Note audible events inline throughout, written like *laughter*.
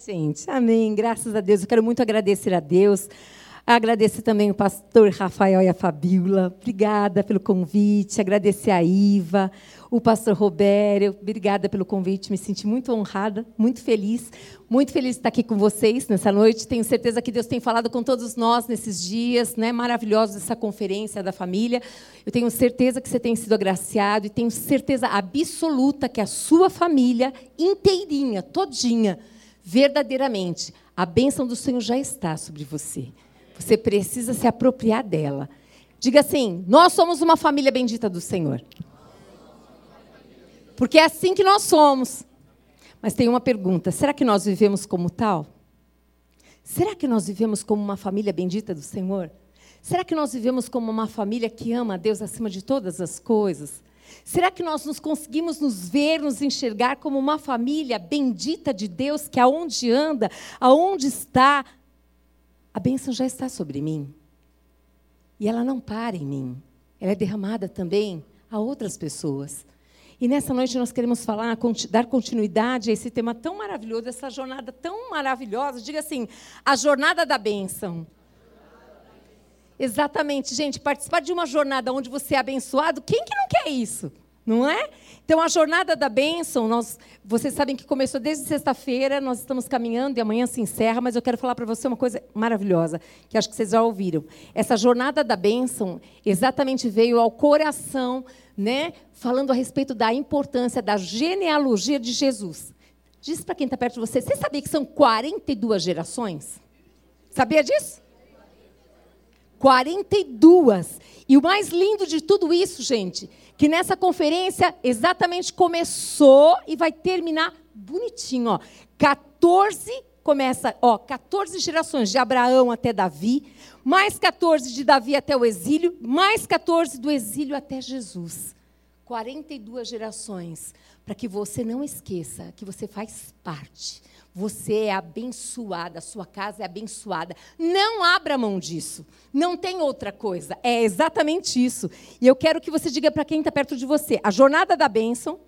gente? Amém. Graças a Deus. Eu quero muito agradecer a Deus. Agradecer também o pastor Rafael e a Fabíola. Obrigada pelo convite. Agradecer a Iva, o pastor Robério. Obrigada pelo convite. Me senti muito honrada, muito feliz. Muito feliz de estar aqui com vocês nessa noite. Tenho certeza que Deus tem falado com todos nós nesses dias né, maravilhosos dessa conferência da família. Eu tenho certeza que você tem sido agraciado e tenho certeza absoluta que a sua família inteirinha, todinha, verdadeiramente, a bênção do Senhor já está sobre você. Você precisa se apropriar dela. Diga assim: nós somos uma família bendita do Senhor. Porque é assim que nós somos. Mas tem uma pergunta: será que nós vivemos como tal? Será que nós vivemos como uma família bendita do Senhor? Será que nós vivemos como uma família que ama a Deus acima de todas as coisas? Será que nós nos conseguimos nos ver, nos enxergar como uma família bendita de Deus, que aonde anda, aonde está, a bênção já está sobre mim. E ela não para em mim. Ela é derramada também a outras pessoas. E nessa noite nós queremos falar, dar continuidade a esse tema tão maravilhoso, essa jornada tão maravilhosa. Diga assim, a jornada da bênção. Exatamente, gente, participar de uma jornada onde você é abençoado, quem que não quer isso? Não é? Então, a jornada da bênção, nós, vocês sabem que começou desde sexta-feira, nós estamos caminhando e amanhã se encerra, mas eu quero falar para você uma coisa maravilhosa, que acho que vocês já ouviram. Essa jornada da bênção exatamente veio ao coração, né, falando a respeito da importância da genealogia de Jesus. Diz para quem está perto de você, você sabia que são 42 gerações? Sabia disso? 42. E o mais lindo de tudo isso, gente, que nessa conferência exatamente começou e vai terminar bonitinho, ó. 14 começa, ó, 14 gerações de Abraão até Davi, mais 14 de Davi até o exílio, mais 14 do exílio até Jesus. 42 gerações, para que você não esqueça que você faz parte você é abençoada, sua casa é abençoada. Não abra mão disso. Não tem outra coisa. É exatamente isso. E eu quero que você diga para quem está perto de você: a jornada da bênção,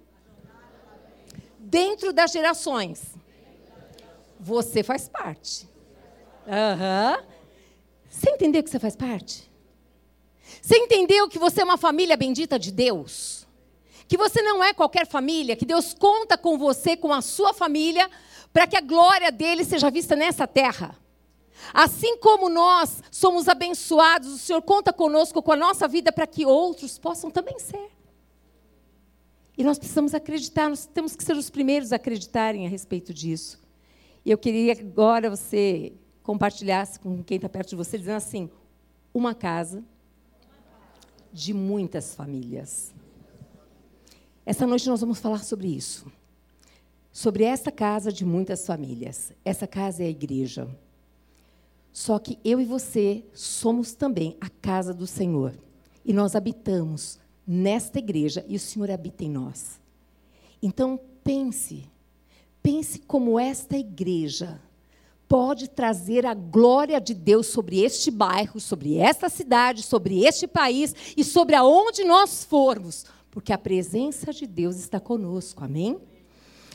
dentro das gerações, você faz parte. Uhum. Você entendeu que você faz parte? Você entendeu que você é uma família bendita de Deus? Que você não é qualquer família, que Deus conta com você, com a sua família, para que a glória dele seja vista nessa terra. Assim como nós somos abençoados, o Senhor conta conosco com a nossa vida para que outros possam também ser. E nós precisamos acreditar, nós temos que ser os primeiros a acreditarem a respeito disso. E eu queria que agora você compartilhasse com quem está perto de você, dizendo assim: uma casa de muitas famílias. Essa noite nós vamos falar sobre isso sobre essa casa de muitas famílias. Essa casa é a igreja. Só que eu e você somos também a casa do Senhor. E nós habitamos nesta igreja e o Senhor habita em nós. Então, pense, pense como esta igreja pode trazer a glória de Deus sobre este bairro, sobre esta cidade, sobre este país e sobre aonde nós formos, porque a presença de Deus está conosco. Amém?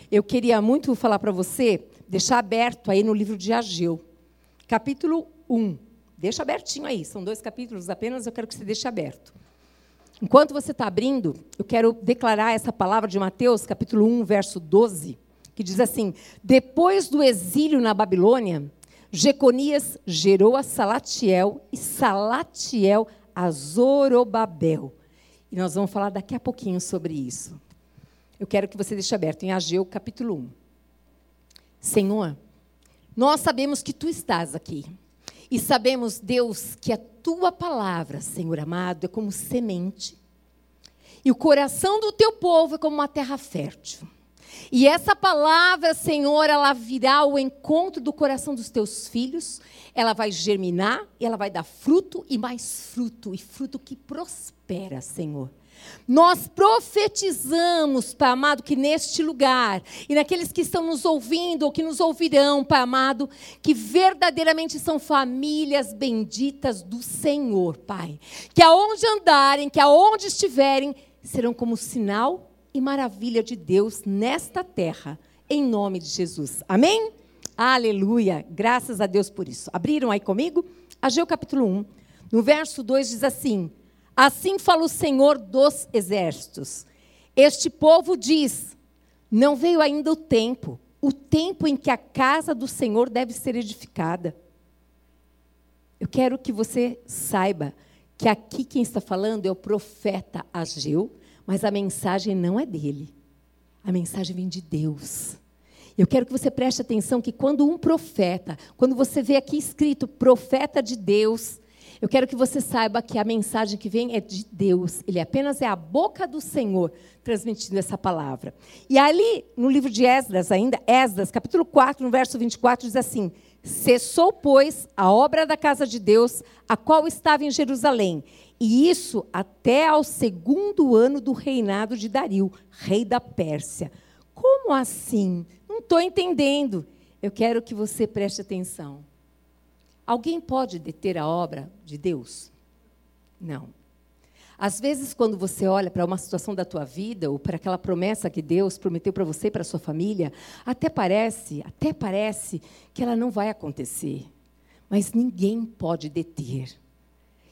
Eu queria muito falar para você, deixar aberto aí no livro de Ageu, capítulo 1. Deixa abertinho aí, são dois capítulos apenas, eu quero que você deixe aberto. Enquanto você está abrindo, eu quero declarar essa palavra de Mateus, capítulo 1, verso 12, que diz assim: Depois do exílio na Babilônia, Jeconias gerou a Salatiel e Salatiel a Zorobabel. E nós vamos falar daqui a pouquinho sobre isso. Eu quero que você deixe aberto em Ageu, capítulo 1. Senhor, nós sabemos que tu estás aqui. E sabemos, Deus, que a tua palavra, Senhor amado, é como semente. E o coração do teu povo é como uma terra fértil. E essa palavra, Senhor, ela virá ao encontro do coração dos teus filhos, ela vai germinar ela vai dar fruto e mais fruto, e fruto que prospera, Senhor. Nós profetizamos, Pai amado, que neste lugar, e naqueles que estão nos ouvindo ou que nos ouvirão, Pai amado, que verdadeiramente são famílias benditas do Senhor, Pai. Que aonde andarem, que aonde estiverem, serão como sinal e maravilha de Deus nesta terra, em nome de Jesus. Amém? Aleluia. Graças a Deus por isso. Abriram aí comigo? Ageu capítulo 1. No verso 2 diz assim: Assim fala o Senhor dos exércitos. Este povo diz: Não veio ainda o tempo, o tempo em que a casa do Senhor deve ser edificada. Eu quero que você saiba que aqui quem está falando é o profeta Ageu, mas a mensagem não é dele. A mensagem vem de Deus. Eu quero que você preste atenção que quando um profeta, quando você vê aqui escrito profeta de Deus, eu quero que você saiba que a mensagem que vem é de Deus. Ele apenas é a boca do Senhor transmitindo essa palavra. E ali, no livro de Esdras ainda, Esdras, capítulo 4, no verso 24, diz assim: Cessou, pois, a obra da casa de Deus, a qual estava em Jerusalém, e isso até ao segundo ano do reinado de Dario, rei da Pérsia. Como assim? Não estou entendendo. Eu quero que você preste atenção. Alguém pode deter a obra de Deus? Não. Às vezes, quando você olha para uma situação da tua vida ou para aquela promessa que Deus prometeu para você e para sua família, até parece, até parece que ela não vai acontecer. Mas ninguém pode deter.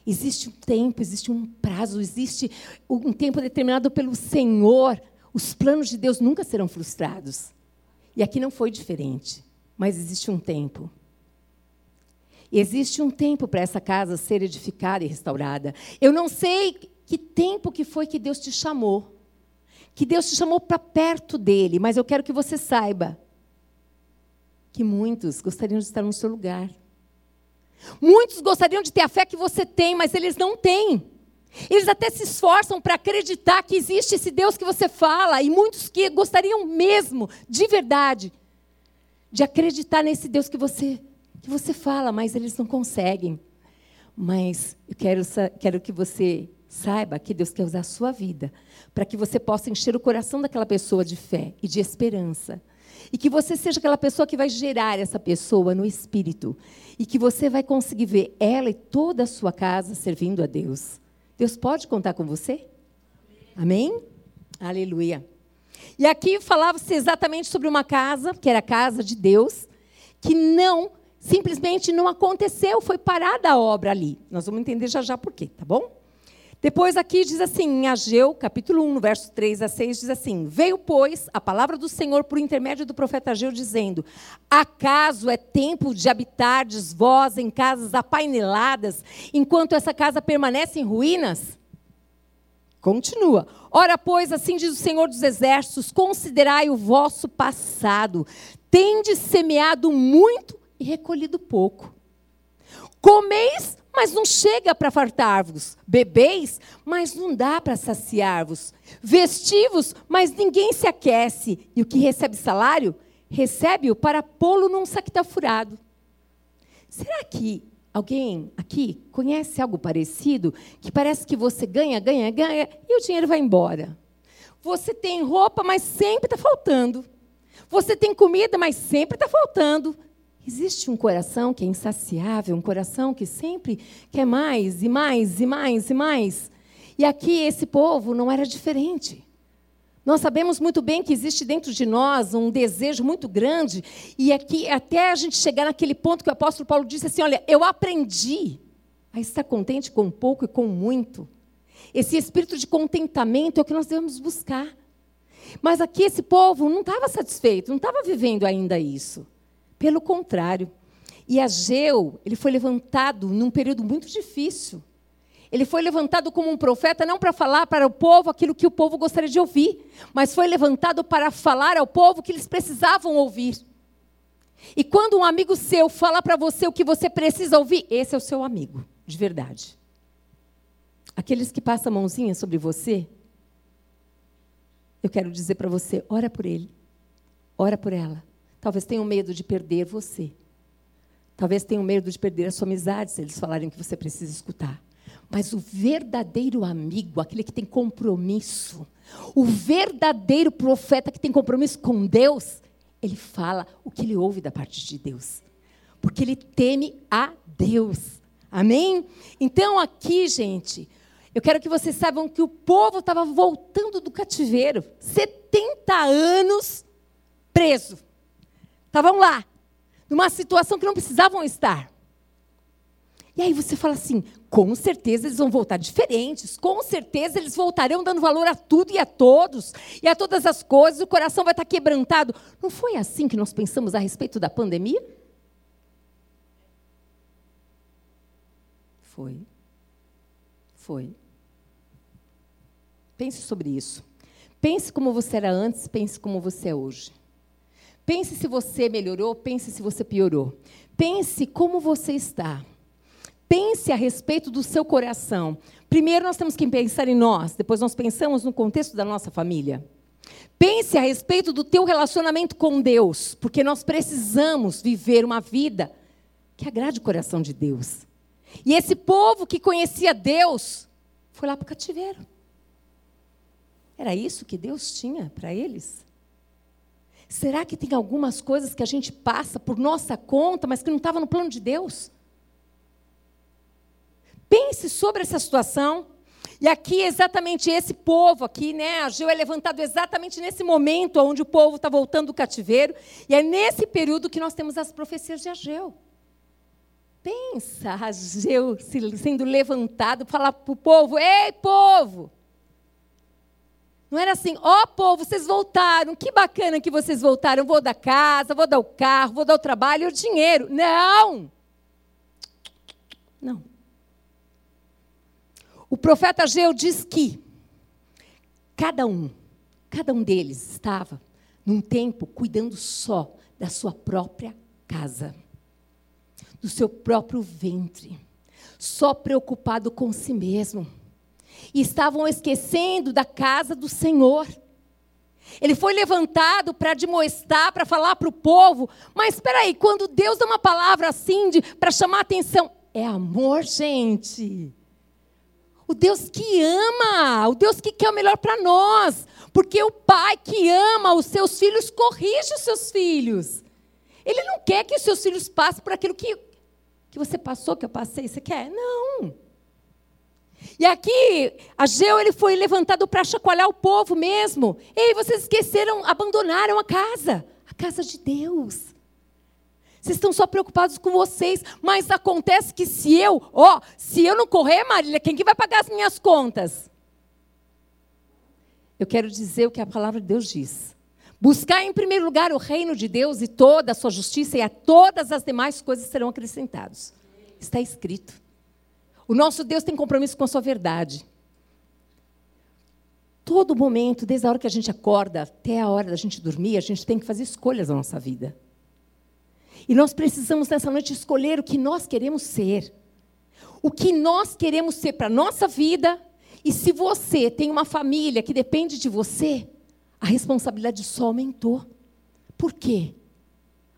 Existe um tempo, existe um prazo, existe um tempo determinado pelo Senhor. Os planos de Deus nunca serão frustrados. E aqui não foi diferente, mas existe um tempo. Existe um tempo para essa casa ser edificada e restaurada. Eu não sei que tempo que foi que Deus te chamou. Que Deus te chamou para perto dele, mas eu quero que você saiba que muitos gostariam de estar no seu lugar. Muitos gostariam de ter a fé que você tem, mas eles não têm. Eles até se esforçam para acreditar que existe esse Deus que você fala, e muitos que gostariam mesmo, de verdade, de acreditar nesse Deus que você que você fala, mas eles não conseguem. Mas eu quero, quero que você Saiba que Deus quer usar a sua vida para que você possa encher o coração daquela pessoa de fé e de esperança. E que você seja aquela pessoa que vai gerar essa pessoa no espírito. E que você vai conseguir ver ela e toda a sua casa servindo a Deus. Deus pode contar com você? Amém? Amém? Aleluia. E aqui falava-se exatamente sobre uma casa, que era a casa de Deus, que não, simplesmente não aconteceu, foi parada a obra ali. Nós vamos entender já já por quê, tá bom? Depois aqui diz assim, em Ageu, capítulo 1, verso 3 a 6, diz assim: Veio, pois, a palavra do Senhor por intermédio do profeta Ageu, dizendo: Acaso é tempo de habitardes vós em casas apaineladas, enquanto essa casa permanece em ruínas? Continua. Ora, pois, assim diz o Senhor dos Exércitos: considerai o vosso passado, tendes semeado muito e recolhido pouco. Comeis mas não chega para fartar-vos. Bebeis, mas não dá para saciar-vos. Vestivos, mas ninguém se aquece. E o que recebe salário, recebe-o para pô-lo num saquita furado. Será que alguém aqui conhece algo parecido? Que parece que você ganha, ganha, ganha e o dinheiro vai embora. Você tem roupa, mas sempre está faltando. Você tem comida, mas sempre está faltando. Existe um coração que é insaciável, um coração que sempre quer mais e mais e mais e mais. E aqui esse povo não era diferente. Nós sabemos muito bem que existe dentro de nós um desejo muito grande, e aqui até a gente chegar naquele ponto que o apóstolo Paulo disse assim: Olha, eu aprendi a estar contente com pouco e com muito. Esse espírito de contentamento é o que nós devemos buscar. Mas aqui esse povo não estava satisfeito, não estava vivendo ainda isso. Pelo contrário. E Ageu, ele foi levantado num período muito difícil. Ele foi levantado como um profeta não para falar para o povo aquilo que o povo gostaria de ouvir, mas foi levantado para falar ao povo que eles precisavam ouvir. E quando um amigo seu fala para você o que você precisa ouvir, esse é o seu amigo, de verdade. Aqueles que passam a mãozinha sobre você, eu quero dizer para você, ora por ele, ora por ela. Talvez tenham medo de perder você. Talvez tenham medo de perder a sua amizade se eles falarem que você precisa escutar. Mas o verdadeiro amigo, aquele que tem compromisso, o verdadeiro profeta que tem compromisso com Deus, ele fala o que ele ouve da parte de Deus. Porque ele teme a Deus. Amém? Então, aqui, gente, eu quero que vocês saibam que o povo estava voltando do cativeiro 70 anos preso. Estavam lá, numa situação que não precisavam estar. E aí você fala assim: com certeza eles vão voltar diferentes, com certeza eles voltarão dando valor a tudo e a todos, e a todas as coisas, o coração vai estar quebrantado. Não foi assim que nós pensamos a respeito da pandemia? Foi. Foi. Pense sobre isso. Pense como você era antes, pense como você é hoje. Pense se você melhorou, pense se você piorou. Pense como você está. Pense a respeito do seu coração. Primeiro nós temos que pensar em nós, depois nós pensamos no contexto da nossa família. Pense a respeito do teu relacionamento com Deus, porque nós precisamos viver uma vida que agrade o coração de Deus. E esse povo que conhecia Deus foi lá para o cativeiro. Era isso que Deus tinha para eles? Será que tem algumas coisas que a gente passa por nossa conta, mas que não estava no plano de Deus? Pense sobre essa situação. E aqui, exatamente esse povo aqui, né? Ageu é levantado exatamente nesse momento onde o povo está voltando do cativeiro. E é nesse período que nós temos as profecias de Ageu. Pensa, *laughs* Ageu sendo levantado, falar para o povo: Ei, povo! Não era assim, ó oh, povo, vocês voltaram, que bacana que vocês voltaram, vou dar casa, vou dar o carro, vou dar o trabalho e o dinheiro. Não! Não. O profeta Ageu diz que cada um, cada um deles estava num tempo cuidando só da sua própria casa do seu próprio ventre, só preocupado com si mesmo. E estavam esquecendo da casa do Senhor. Ele foi levantado para admoestar, para falar para o povo. Mas espera aí, quando Deus dá uma palavra assim para chamar atenção, é amor, gente. O Deus que ama, o Deus que quer o melhor para nós. Porque o pai que ama os seus filhos corrige os seus filhos. Ele não quer que os seus filhos passem por aquilo que, que você passou, que eu passei. Você quer? Não. E aqui, Ageu ele foi levantado para chacoalhar o povo mesmo. Ei, vocês esqueceram, abandonaram a casa, a casa de Deus. Vocês estão só preocupados com vocês, mas acontece que se eu, ó, se eu não correr, Marília, quem que vai pagar as minhas contas? Eu quero dizer o que a palavra de Deus diz. Buscar em primeiro lugar o reino de Deus e toda a sua justiça, e a todas as demais coisas serão acrescentadas. Está escrito. O nosso Deus tem compromisso com a sua verdade. Todo momento, desde a hora que a gente acorda até a hora da gente dormir, a gente tem que fazer escolhas na nossa vida. E nós precisamos nessa noite escolher o que nós queremos ser. O que nós queremos ser para a nossa vida. E se você tem uma família que depende de você, a responsabilidade só aumentou. Por quê?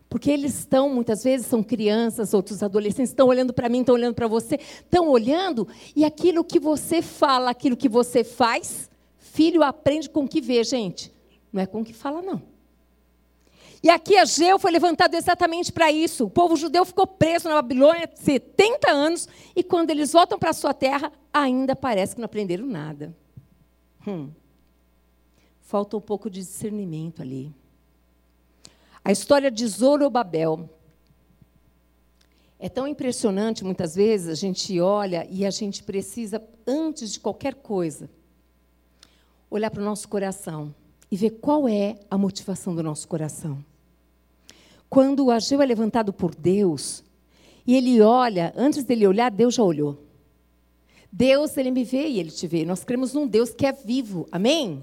Porque eles estão, muitas vezes, são crianças, outros adolescentes, estão olhando para mim, estão olhando para você, estão olhando, e aquilo que você fala, aquilo que você faz, filho aprende com o que vê, gente. Não é com o que fala, não. E aqui Ageu foi levantado exatamente para isso. O povo judeu ficou preso na Babilônia 70 anos, e quando eles voltam para a sua terra, ainda parece que não aprenderam nada. Hum falta um pouco de discernimento ali. A história de Zorobabel é tão impressionante, muitas vezes, a gente olha e a gente precisa, antes de qualquer coisa, olhar para o nosso coração e ver qual é a motivação do nosso coração. Quando o Ageu é levantado por Deus, e ele olha, antes dele olhar, Deus já olhou. Deus, ele me vê e ele te vê. Nós cremos num Deus que é vivo. Amém?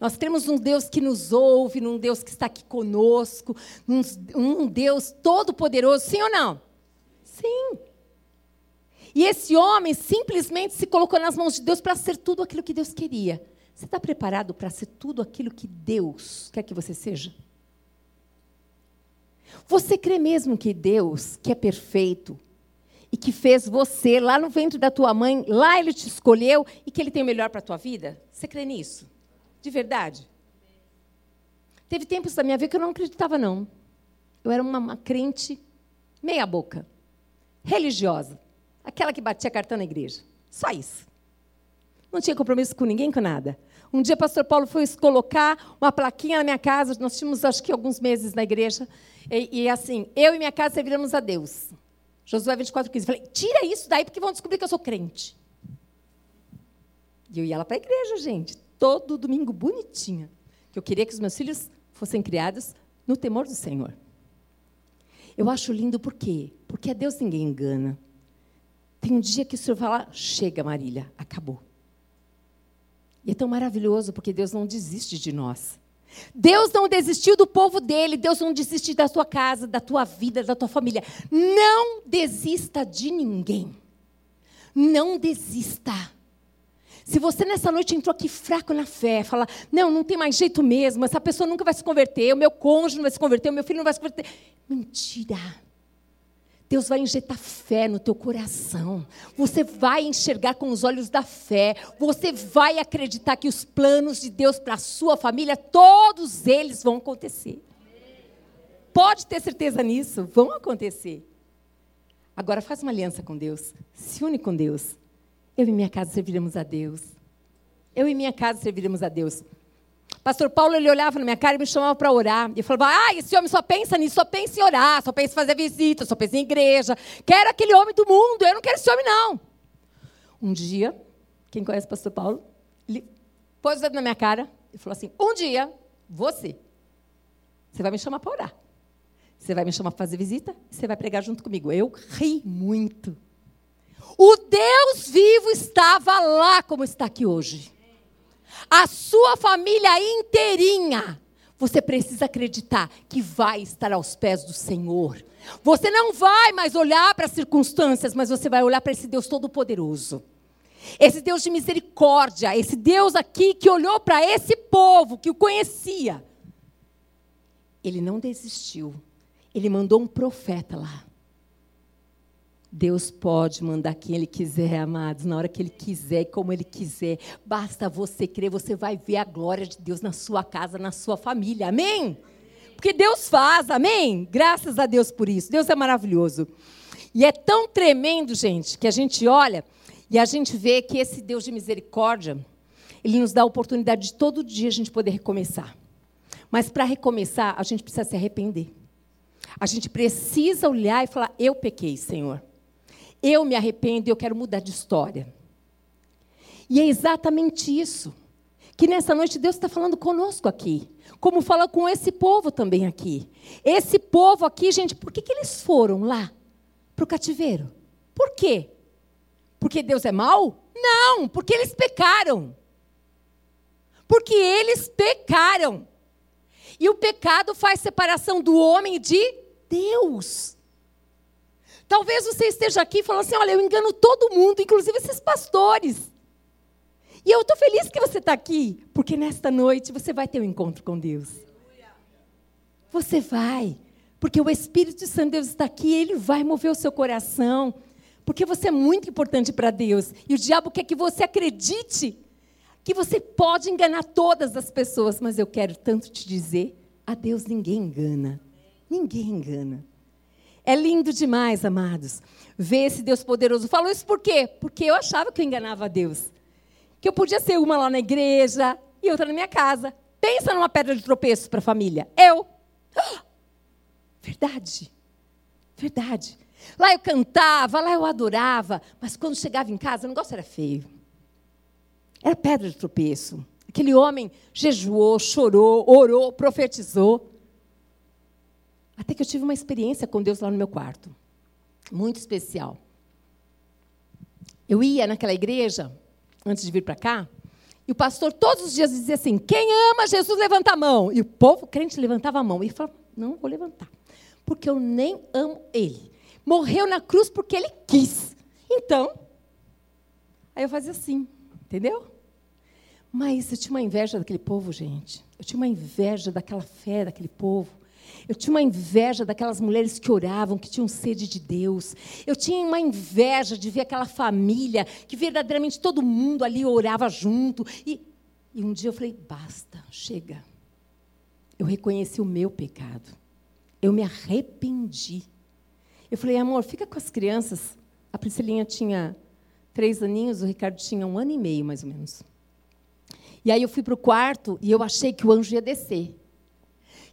Nós temos um Deus que nos ouve, um Deus que está aqui conosco, um, um Deus todo-poderoso, sim ou não? Sim. E esse homem simplesmente se colocou nas mãos de Deus para ser tudo aquilo que Deus queria. Você está preparado para ser tudo aquilo que Deus quer que você seja? Você crê mesmo que Deus, que é perfeito, e que fez você lá no ventre da tua mãe, lá ele te escolheu e que ele tem o melhor para a tua vida? Você crê nisso? De verdade. Teve tempos da minha vida que eu não acreditava, não. Eu era uma, uma crente meia boca, religiosa, aquela que batia cartão na igreja. Só isso. Não tinha compromisso com ninguém, com nada. Um dia, o pastor Paulo foi colocar uma plaquinha na minha casa. Nós tínhamos, acho que, alguns meses na igreja. E, e assim, eu e minha casa serviremos a Deus. Josué 24, 15. Falei, tira isso daí, porque vão descobrir que eu sou crente. E eu ia lá para a igreja, gente, todo domingo, bonitinha. Que eu queria que os meus filhos fossem criados no temor do Senhor. Eu acho lindo por quê? Porque a Deus ninguém engana. Tem um dia que o Senhor fala, chega, Marília, acabou. E é tão maravilhoso porque Deus não desiste de nós. Deus não desistiu do povo dele, Deus não desistiu da tua casa, da tua vida, da tua família. Não desista de ninguém. Não desista. Se você nessa noite entrou aqui fraco na fé, fala, não, não tem mais jeito mesmo, essa pessoa nunca vai se converter, o meu cônjuge não vai se converter, o meu filho não vai se converter. Mentira. Deus vai injetar fé no teu coração. Você vai enxergar com os olhos da fé. Você vai acreditar que os planos de Deus para a sua família, todos eles vão acontecer. Pode ter certeza nisso, vão acontecer. Agora faz uma aliança com Deus. Se une com Deus. Eu e minha casa serviremos a Deus. Eu e minha casa serviremos a Deus. Pastor Paulo, ele olhava na minha cara e me chamava para orar. E falava, ah, esse homem só pensa nisso, só pensa em orar, só pensa em fazer visita, só pensa em igreja. Quero aquele homem do mundo, eu não quero esse homem, não. Um dia, quem conhece o pastor Paulo, ele pôs o dedo na minha cara e falou assim, um dia, você, você vai me chamar para orar. Você vai me chamar para fazer visita você vai pregar junto comigo. Eu ri muito. O Deus vivo estava lá como está aqui hoje a sua família inteirinha, você precisa acreditar que vai estar aos pés do Senhor. Você não vai mais olhar para as circunstâncias, mas você vai olhar para esse Deus Todo-Poderoso. Esse Deus de misericórdia, esse Deus aqui que olhou para esse povo, que o conhecia. Ele não desistiu. Ele mandou um profeta lá. Deus pode mandar quem Ele quiser, amados, na hora que Ele quiser e como Ele quiser. Basta você crer, você vai ver a glória de Deus na sua casa, na sua família. Amém? Porque Deus faz, amém? Graças a Deus por isso. Deus é maravilhoso. E é tão tremendo, gente, que a gente olha e a gente vê que esse Deus de misericórdia, Ele nos dá a oportunidade de todo dia a gente poder recomeçar. Mas para recomeçar, a gente precisa se arrepender. A gente precisa olhar e falar: Eu pequei, Senhor. Eu me arrependo e eu quero mudar de história. E é exatamente isso que nessa noite Deus está falando conosco aqui. Como fala com esse povo também aqui. Esse povo aqui, gente, por que, que eles foram lá para o cativeiro? Por quê? Porque Deus é mau? Não, porque eles pecaram. Porque eles pecaram. E o pecado faz separação do homem de Deus. Talvez você esteja aqui falando assim: olha, eu engano todo mundo, inclusive esses pastores. E eu estou feliz que você está aqui, porque nesta noite você vai ter um encontro com Deus. Você vai, porque o Espírito Santo de Deus está aqui, ele vai mover o seu coração, porque você é muito importante para Deus. E o diabo quer que você acredite que você pode enganar todas as pessoas, mas eu quero tanto te dizer: a Deus ninguém engana. Ninguém engana. É lindo demais, amados, ver esse Deus poderoso. Falou isso por quê? Porque eu achava que eu enganava Deus. Que eu podia ser uma lá na igreja e outra na minha casa. Pensa numa pedra de tropeço para a família. Eu. *gasps* Verdade. Verdade. Lá eu cantava, lá eu adorava, mas quando chegava em casa o negócio era feio. Era pedra de tropeço. Aquele homem jejuou, chorou, orou, profetizou. Até que eu tive uma experiência com Deus lá no meu quarto. Muito especial. Eu ia naquela igreja, antes de vir para cá, e o pastor todos os dias dizia assim: quem ama Jesus, levanta a mão. E o povo crente levantava a mão. E falava: não vou levantar, porque eu nem amo ele. Morreu na cruz porque ele quis. Então, aí eu fazia assim, entendeu? Mas eu tinha uma inveja daquele povo, gente. Eu tinha uma inveja daquela fé daquele povo. Eu tinha uma inveja daquelas mulheres que oravam, que tinham sede de Deus. Eu tinha uma inveja de ver aquela família que verdadeiramente todo mundo ali orava junto. E, e um dia eu falei: basta, chega. Eu reconheci o meu pecado. Eu me arrependi. Eu falei: amor, fica com as crianças. A Priscilinha tinha três aninhos, o Ricardo tinha um ano e meio, mais ou menos. E aí eu fui para o quarto e eu achei que o anjo ia descer.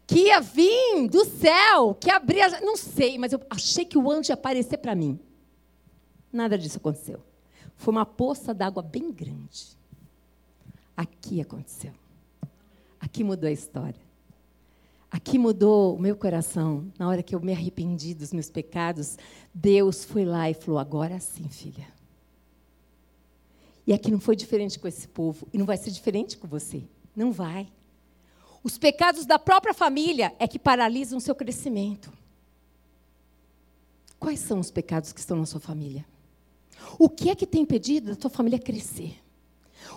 Que ia vir do céu, que abria. Não sei, mas eu achei que o anjo ia aparecer para mim. Nada disso aconteceu. Foi uma poça d'água bem grande. Aqui aconteceu. Aqui mudou a história. Aqui mudou o meu coração. Na hora que eu me arrependi dos meus pecados, Deus foi lá e falou: agora sim, filha. E aqui não foi diferente com esse povo. E não vai ser diferente com você. Não vai. Os pecados da própria família é que paralisam o seu crescimento. Quais são os pecados que estão na sua família? O que é que tem impedido da tua família crescer?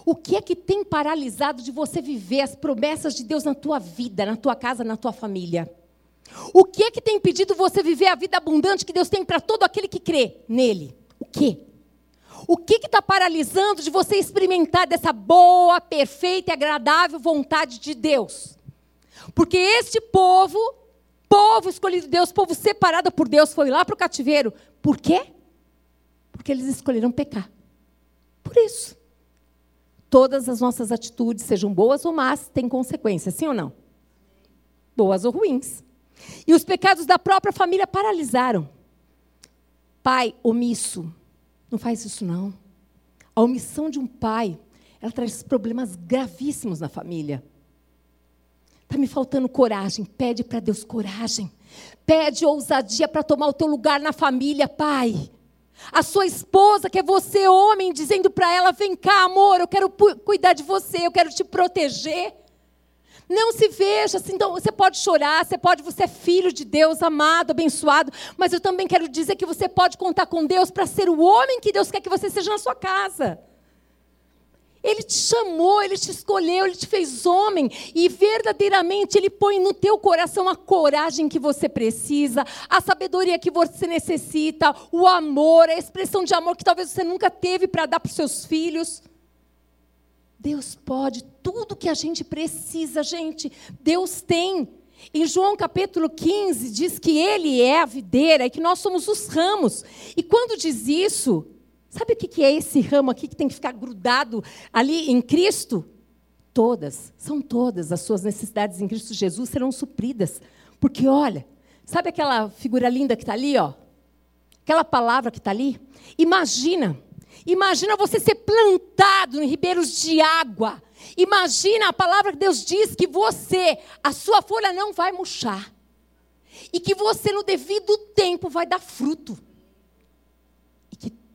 O que é que tem paralisado de você viver as promessas de Deus na tua vida, na tua casa, na tua família? O que é que tem impedido você viver a vida abundante que Deus tem para todo aquele que crê nele? O quê? O que está paralisando de você experimentar dessa boa, perfeita e agradável vontade de Deus? Porque este povo, povo escolhido de Deus, povo separado por Deus, foi lá para o cativeiro. Por quê? Porque eles escolheram pecar. Por isso. Todas as nossas atitudes, sejam boas ou más, têm consequências, sim ou não? Boas ou ruins. E os pecados da própria família paralisaram. Pai omisso, não faz isso não. A omissão de um pai, ela traz problemas gravíssimos na família. Está me faltando coragem. Pede para Deus coragem. Pede ousadia para tomar o teu lugar na família, pai. A sua esposa, que é você, homem, dizendo para ela: vem cá, amor, eu quero cuidar de você, eu quero te proteger. Não se veja assim, então, você pode chorar, você pode, você é filho de Deus, amado, abençoado, mas eu também quero dizer que você pode contar com Deus para ser o homem que Deus quer que você seja na sua casa. Ele te chamou, ele te escolheu, ele te fez homem e verdadeiramente ele põe no teu coração a coragem que você precisa, a sabedoria que você necessita, o amor, a expressão de amor que talvez você nunca teve para dar para os seus filhos. Deus pode, tudo que a gente precisa, gente, Deus tem. Em João capítulo 15 diz que ele é a videira e que nós somos os ramos. E quando diz isso, Sabe o que é esse ramo aqui que tem que ficar grudado ali em Cristo? Todas, são todas as suas necessidades em Cristo Jesus serão supridas. Porque, olha, sabe aquela figura linda que está ali, ó? Aquela palavra que está ali? Imagina, imagina você ser plantado em ribeiros de água. Imagina a palavra que Deus diz que você, a sua folha não vai murchar. E que você, no devido tempo, vai dar fruto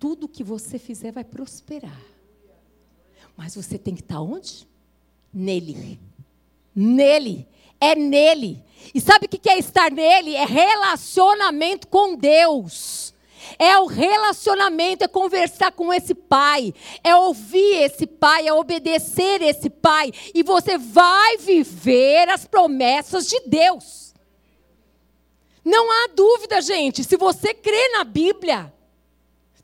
tudo que você fizer vai prosperar. Mas você tem que estar onde? Nele. Nele. É nele. E sabe o que é estar nele? É relacionamento com Deus. É o relacionamento, é conversar com esse pai, é ouvir esse pai, é obedecer esse pai, e você vai viver as promessas de Deus. Não há dúvida, gente, se você crê na Bíblia,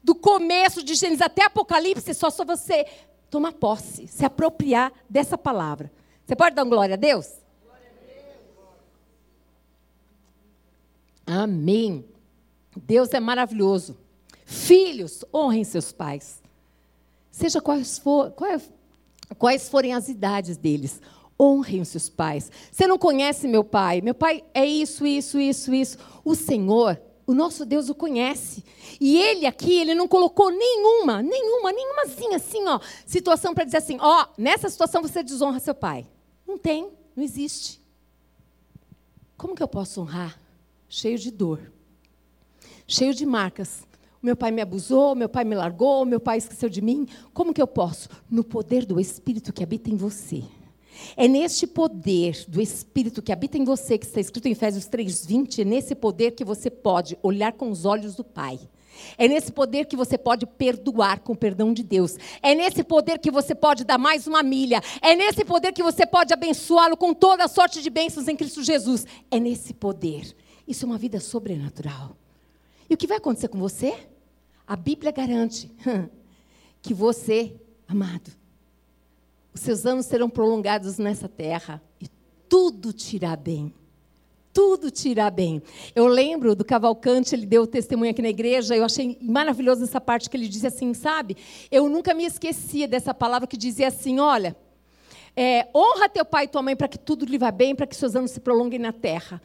do começo de Gênesis até Apocalipse, só só você tomar posse, se apropriar dessa palavra. Você pode dar um glória a Deus? Glória a Deus. Amém. Deus é maravilhoso. Filhos, honrem seus pais. Seja quais, for, quais, quais forem as idades deles, honrem os seus pais. Você não conhece meu pai? Meu pai é isso, isso, isso, isso. O Senhor o nosso Deus o conhece. E ele aqui, ele não colocou nenhuma, nenhuma, nenhumazinha assim, ó, situação para dizer assim, ó, nessa situação você desonra seu pai. Não tem, não existe. Como que eu posso honrar? Cheio de dor. Cheio de marcas. Meu pai me abusou, meu pai me largou, meu pai esqueceu de mim. Como que eu posso? No poder do Espírito que habita em você. É neste poder do Espírito que habita em você, que está escrito em Efésios 3,20, é nesse poder que você pode olhar com os olhos do Pai. É nesse poder que você pode perdoar com o perdão de Deus. É nesse poder que você pode dar mais uma milha. É nesse poder que você pode abençoá-lo com toda a sorte de bênçãos em Cristo Jesus. É nesse poder. Isso é uma vida sobrenatural. E o que vai acontecer com você? A Bíblia garante *laughs* que você, amado, os seus anos serão prolongados nessa terra e tudo te irá bem. Tudo te irá bem. Eu lembro do Cavalcante, ele deu testemunho aqui na igreja, eu achei maravilhoso essa parte que ele disse assim, sabe? Eu nunca me esquecia dessa palavra que dizia assim: olha, é, honra teu pai e tua mãe para que tudo lhe vá bem, para que seus anos se prolonguem na terra.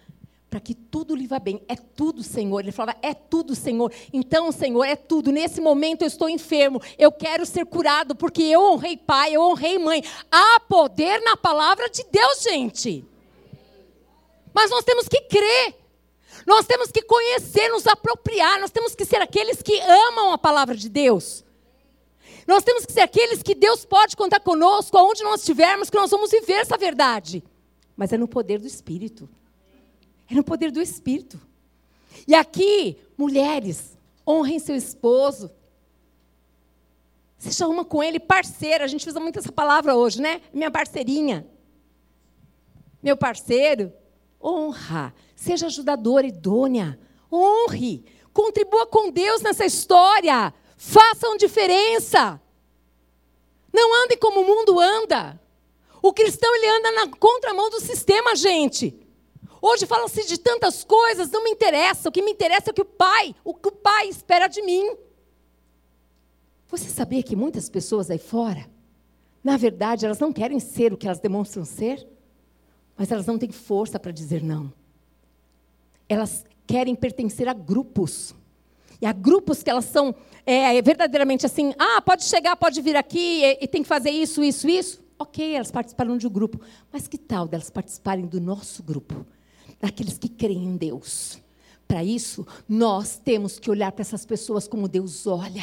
Para que tudo lhe vá bem. É tudo, Senhor. Ele falava, é tudo, Senhor. Então, Senhor, é tudo. Nesse momento eu estou enfermo. Eu quero ser curado, porque eu honrei pai, eu honrei mãe. Há poder na palavra de Deus, gente. Mas nós temos que crer. Nós temos que conhecer, nos apropriar. Nós temos que ser aqueles que amam a palavra de Deus. Nós temos que ser aqueles que Deus pode contar conosco, aonde nós estivermos, que nós vamos viver essa verdade. Mas é no poder do Espírito. É no poder do Espírito. E aqui, mulheres, honrem seu esposo. Seja uma com ele, parceira. A gente usa muito essa palavra hoje, né? Minha parceirinha. Meu parceiro. Honra. Seja ajudadora, idônea. Honre. Contribua com Deus nessa história. Façam diferença. Não andem como o mundo anda. O cristão ele anda na contramão do sistema, gente. Hoje fala-se de tantas coisas, não me interessa. O que me interessa é o que o pai, o que o pai espera de mim. Você sabia que muitas pessoas aí fora, na verdade, elas não querem ser o que elas demonstram ser, mas elas não têm força para dizer não. Elas querem pertencer a grupos. E há grupos que elas são é, verdadeiramente assim, ah, pode chegar, pode vir aqui e, e tem que fazer isso, isso, isso. Ok, elas participaram de um grupo. Mas que tal delas participarem do nosso grupo? Daqueles que creem em Deus. Para isso, nós temos que olhar para essas pessoas como Deus olha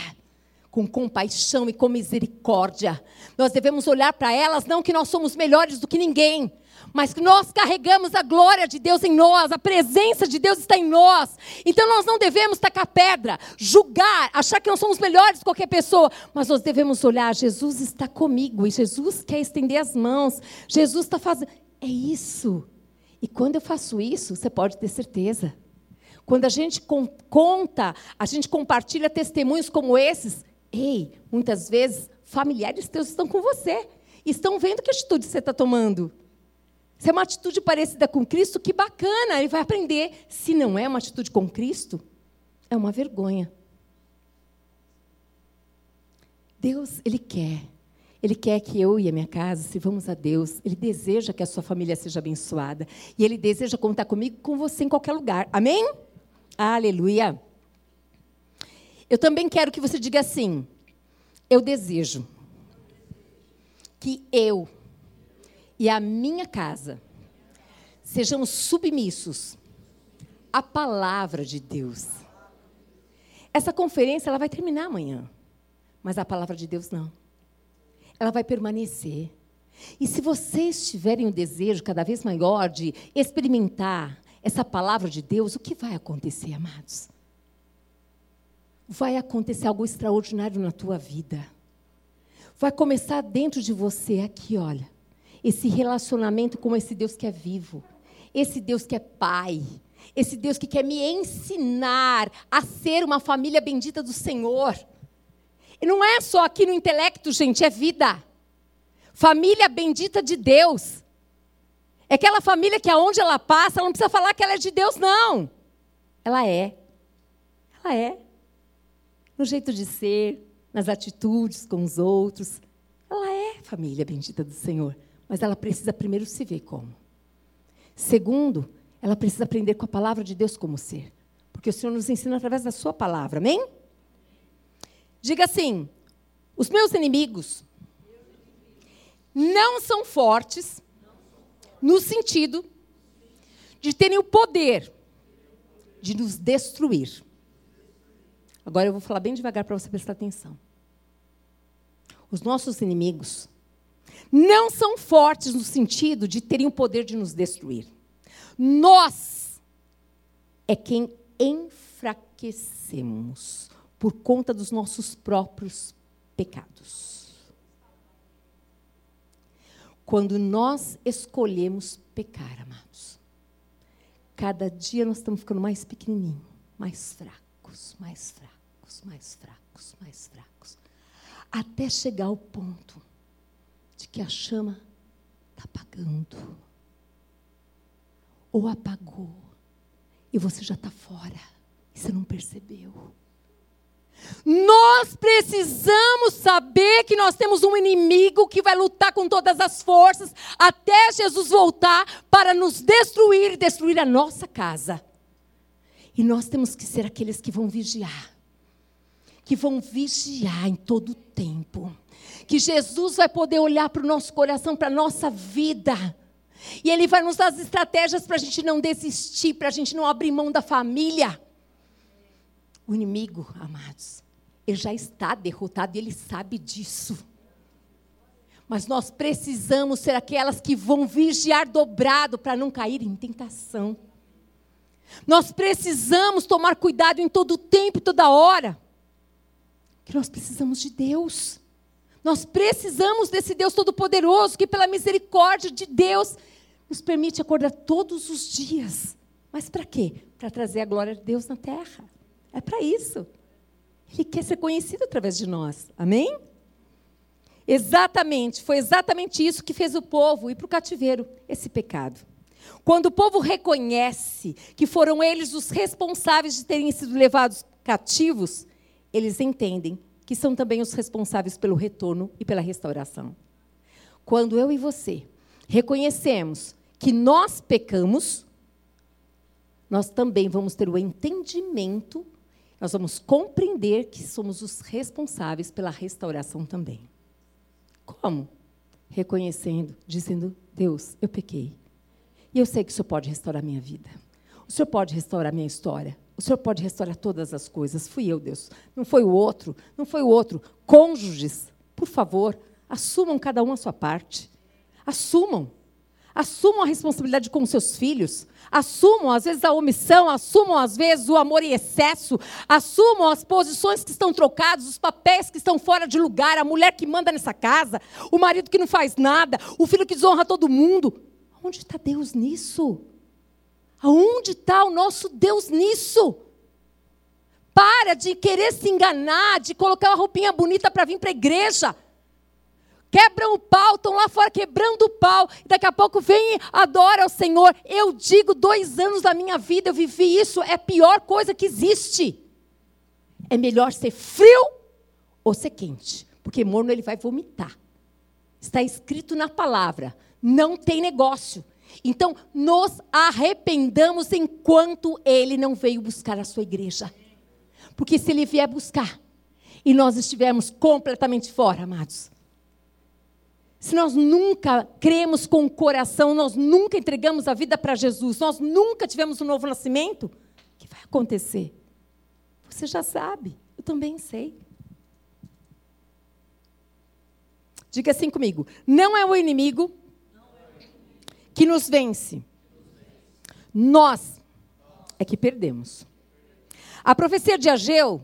com compaixão e com misericórdia. Nós devemos olhar para elas, não que nós somos melhores do que ninguém, mas que nós carregamos a glória de Deus em nós, a presença de Deus está em nós. Então nós não devemos tacar pedra, julgar, achar que nós somos melhores que qualquer pessoa, mas nós devemos olhar: Jesus está comigo e Jesus quer estender as mãos, Jesus está fazendo. É isso. E quando eu faço isso, você pode ter certeza. Quando a gente conta, a gente compartilha testemunhos como esses, ei, muitas vezes familiares teus estão com você, estão vendo que atitude você está tomando. Se é uma atitude parecida com Cristo, que bacana, ele vai aprender. Se não é uma atitude com Cristo, é uma vergonha. Deus, Ele quer. Ele quer que eu e a minha casa sirvamos a Deus. Ele deseja que a sua família seja abençoada. E Ele deseja contar comigo, com você em qualquer lugar. Amém? Aleluia. Eu também quero que você diga assim: eu desejo que eu e a minha casa sejamos submissos à palavra de Deus. Essa conferência ela vai terminar amanhã, mas a palavra de Deus não. Ela vai permanecer. E se vocês tiverem o desejo cada vez maior de experimentar essa palavra de Deus, o que vai acontecer, amados? Vai acontecer algo extraordinário na tua vida. Vai começar dentro de você aqui, olha esse relacionamento com esse Deus que é vivo, esse Deus que é Pai, esse Deus que quer me ensinar a ser uma família bendita do Senhor. E não é só aqui no intelecto, gente, é vida. Família bendita de Deus. É aquela família que aonde ela passa, ela não precisa falar que ela é de Deus, não. Ela é. Ela é. No jeito de ser, nas atitudes com os outros. Ela é família bendita do Senhor. Mas ela precisa primeiro se ver como. Segundo, ela precisa aprender com a palavra de Deus como ser. Porque o Senhor nos ensina através da sua palavra, amém? Diga assim: os meus inimigos não são fortes no sentido de terem o poder de nos destruir. Agora eu vou falar bem devagar para você prestar atenção. Os nossos inimigos não são fortes no sentido de terem o poder de nos destruir. Nós é quem enfraquecemos por conta dos nossos próprios pecados. Quando nós escolhemos pecar, amados, cada dia nós estamos ficando mais pequenininhos, mais fracos, mais fracos, mais fracos, mais fracos, até chegar ao ponto de que a chama está apagando. Ou apagou. E você já está fora. E você não percebeu. Nós precisamos saber que nós temos um inimigo que vai lutar com todas as forças até Jesus voltar para nos destruir e destruir a nossa casa. E nós temos que ser aqueles que vão vigiar. Que vão vigiar em todo o tempo. Que Jesus vai poder olhar para o nosso coração, para a nossa vida. E Ele vai nos dar as estratégias para a gente não desistir, para a gente não abrir mão da família. O inimigo, amados, ele já está derrotado e ele sabe disso. Mas nós precisamos ser aquelas que vão vigiar dobrado para não cair em tentação. Nós precisamos tomar cuidado em todo tempo e toda hora. Que nós precisamos de Deus. Nós precisamos desse Deus Todo-Poderoso que, pela misericórdia de Deus, nos permite acordar todos os dias. Mas para quê? Para trazer a glória de Deus na terra. É para isso. Ele quer ser conhecido através de nós. Amém? Exatamente, foi exatamente isso que fez o povo ir para o cativeiro, esse pecado. Quando o povo reconhece que foram eles os responsáveis de terem sido levados cativos, eles entendem que são também os responsáveis pelo retorno e pela restauração. Quando eu e você reconhecemos que nós pecamos, nós também vamos ter o entendimento nós vamos compreender que somos os responsáveis pela restauração também. Como? Reconhecendo, dizendo: Deus, eu pequei. E eu sei que o Senhor pode restaurar minha vida. O Senhor pode restaurar minha história. O Senhor pode restaurar todas as coisas. Fui eu, Deus. Não foi o outro. Não foi o outro. Cônjuges, por favor, assumam cada um a sua parte. Assumam. Assumam a responsabilidade com seus filhos. Assumam, às vezes, a omissão, assumam, às vezes, o amor em excesso, assumam as posições que estão trocadas, os papéis que estão fora de lugar, a mulher que manda nessa casa, o marido que não faz nada, o filho que desonra todo mundo. Onde está Deus nisso? Aonde está o nosso Deus nisso? Para de querer se enganar, de colocar uma roupinha bonita para vir para a igreja quebram o pau, estão lá fora quebrando o pau, e daqui a pouco vem e adora o Senhor. Eu digo, dois anos da minha vida eu vivi isso, é a pior coisa que existe. É melhor ser frio ou ser quente, porque morno ele vai vomitar. Está escrito na palavra, não tem negócio. Então, nos arrependamos enquanto ele não veio buscar a sua igreja. Porque se ele vier buscar e nós estivermos completamente fora, amados, se nós nunca cremos com o coração, nós nunca entregamos a vida para Jesus, nós nunca tivemos um novo nascimento, o que vai acontecer? Você já sabe, eu também sei. Diga assim comigo: não é o inimigo que nos vence, nós é que perdemos. A profecia de Ageu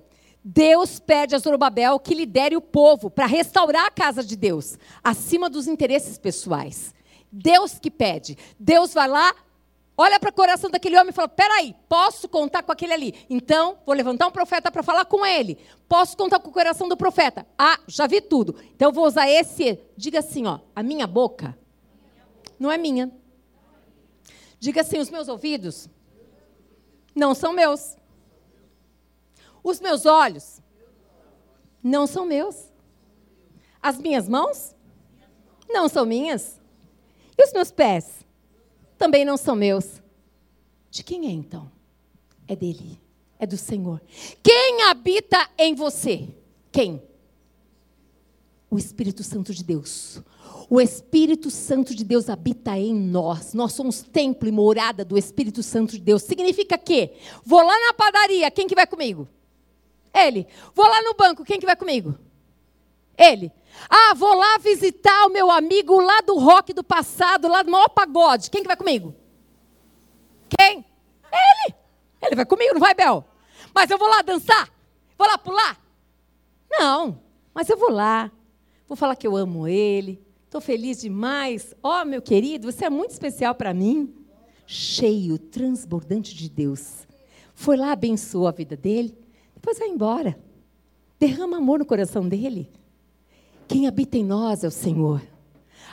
Deus pede a Zorobabel que lidere o povo para restaurar a casa de Deus, acima dos interesses pessoais. Deus que pede. Deus vai lá, olha para o coração daquele homem e fala: peraí, posso contar com aquele ali? Então, vou levantar um profeta para falar com ele. Posso contar com o coração do profeta? Ah, já vi tudo. Então, vou usar esse. Diga assim: ó, a minha boca não é minha. Diga assim: os meus ouvidos não são meus. Os meus olhos não são meus. As minhas mãos não são minhas. E os meus pés também não são meus. De quem é então? É dele. É do Senhor. Quem habita em você? Quem? O Espírito Santo de Deus. O Espírito Santo de Deus habita em nós. Nós somos templo e morada do Espírito Santo de Deus. Significa que vou lá na padaria, quem que vai comigo? Ele. Vou lá no banco, quem que vai comigo? Ele. Ah, vou lá visitar o meu amigo lá do rock do passado, lá do maior pagode. Quem que vai comigo? Quem? Ele. Ele vai comigo, não vai, Bel? Mas eu vou lá dançar? Vou lá pular? Não. Mas eu vou lá. Vou falar que eu amo ele. Estou feliz demais. Ó, oh, meu querido, você é muito especial para mim. Cheio, transbordante de Deus. Foi lá, abençoou a vida dele. Depois vai embora. Derrama amor no coração dele. Quem habita em nós é o Senhor.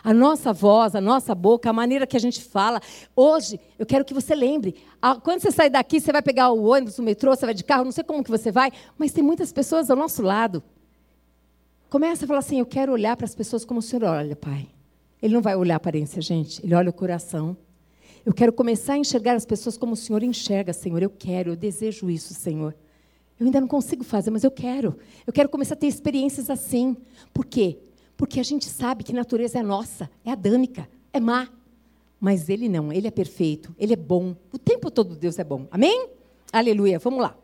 A nossa voz, a nossa boca, a maneira que a gente fala. Hoje, eu quero que você lembre. Quando você sai daqui, você vai pegar o ônibus, o metrô, você vai de carro, não sei como que você vai, mas tem muitas pessoas ao nosso lado. Começa a falar assim: eu quero olhar para as pessoas como o Senhor olha, Pai. Ele não vai olhar a aparência, gente, ele olha o coração. Eu quero começar a enxergar as pessoas como o Senhor enxerga, Senhor. Eu quero, eu desejo isso, Senhor. Eu ainda não consigo fazer, mas eu quero. Eu quero começar a ter experiências assim. Por quê? Porque a gente sabe que a natureza é nossa, é adâmica, é má. Mas ele não, ele é perfeito, ele é bom. O tempo todo Deus é bom. Amém? Aleluia. Vamos lá.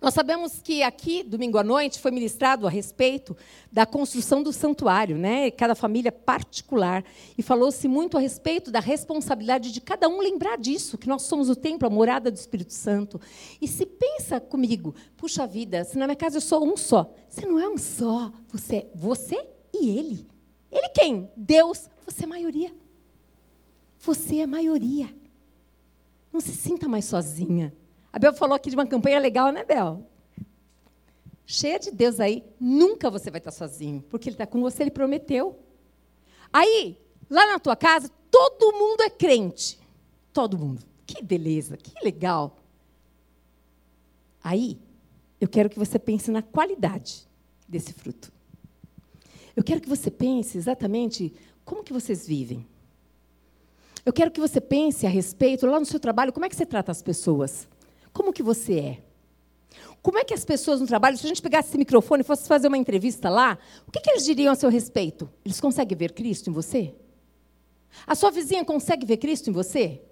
Nós sabemos que aqui, domingo à noite, foi ministrado a respeito da construção do santuário, né? cada família particular. E falou-se muito a respeito da responsabilidade de cada um lembrar disso, que nós somos o templo, a morada do Espírito Santo. E se pensa comigo, puxa vida, se na minha casa eu sou um só. Você não é um só, você é você e ele. Ele quem? Deus. Você é maioria. Você é maioria. Não se sinta mais sozinha. A Bel falou aqui de uma campanha legal, né, Bel? Cheia de Deus aí, nunca você vai estar sozinho, porque Ele está com você, Ele prometeu. Aí, lá na tua casa, todo mundo é crente. Todo mundo. Que beleza, que legal. Aí, eu quero que você pense na qualidade desse fruto. Eu quero que você pense exatamente como que vocês vivem. Eu quero que você pense a respeito, lá no seu trabalho, como é que você trata as pessoas? Como que você é? Como é que as pessoas no trabalho, se a gente pegasse esse microfone e fosse fazer uma entrevista lá, o que, que eles diriam a seu respeito? Eles conseguem ver Cristo em você? A sua vizinha consegue ver Cristo em você?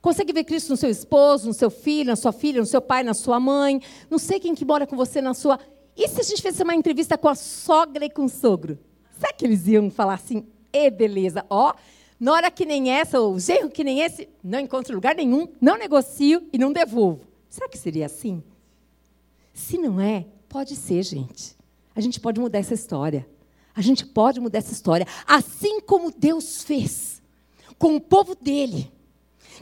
Consegue ver Cristo no seu esposo, no seu filho, na sua filha, no seu pai, na sua mãe? Não sei quem que mora com você na sua. E se a gente fizesse uma entrevista com a sogra e com o sogro? Será que eles iam falar assim, e beleza, ó, na hora que nem essa, ou genro que nem esse, não encontro lugar nenhum, não negocio e não devolvo. Será que seria assim? Se não é, pode ser, gente. A gente pode mudar essa história. A gente pode mudar essa história. Assim como Deus fez com o povo dele,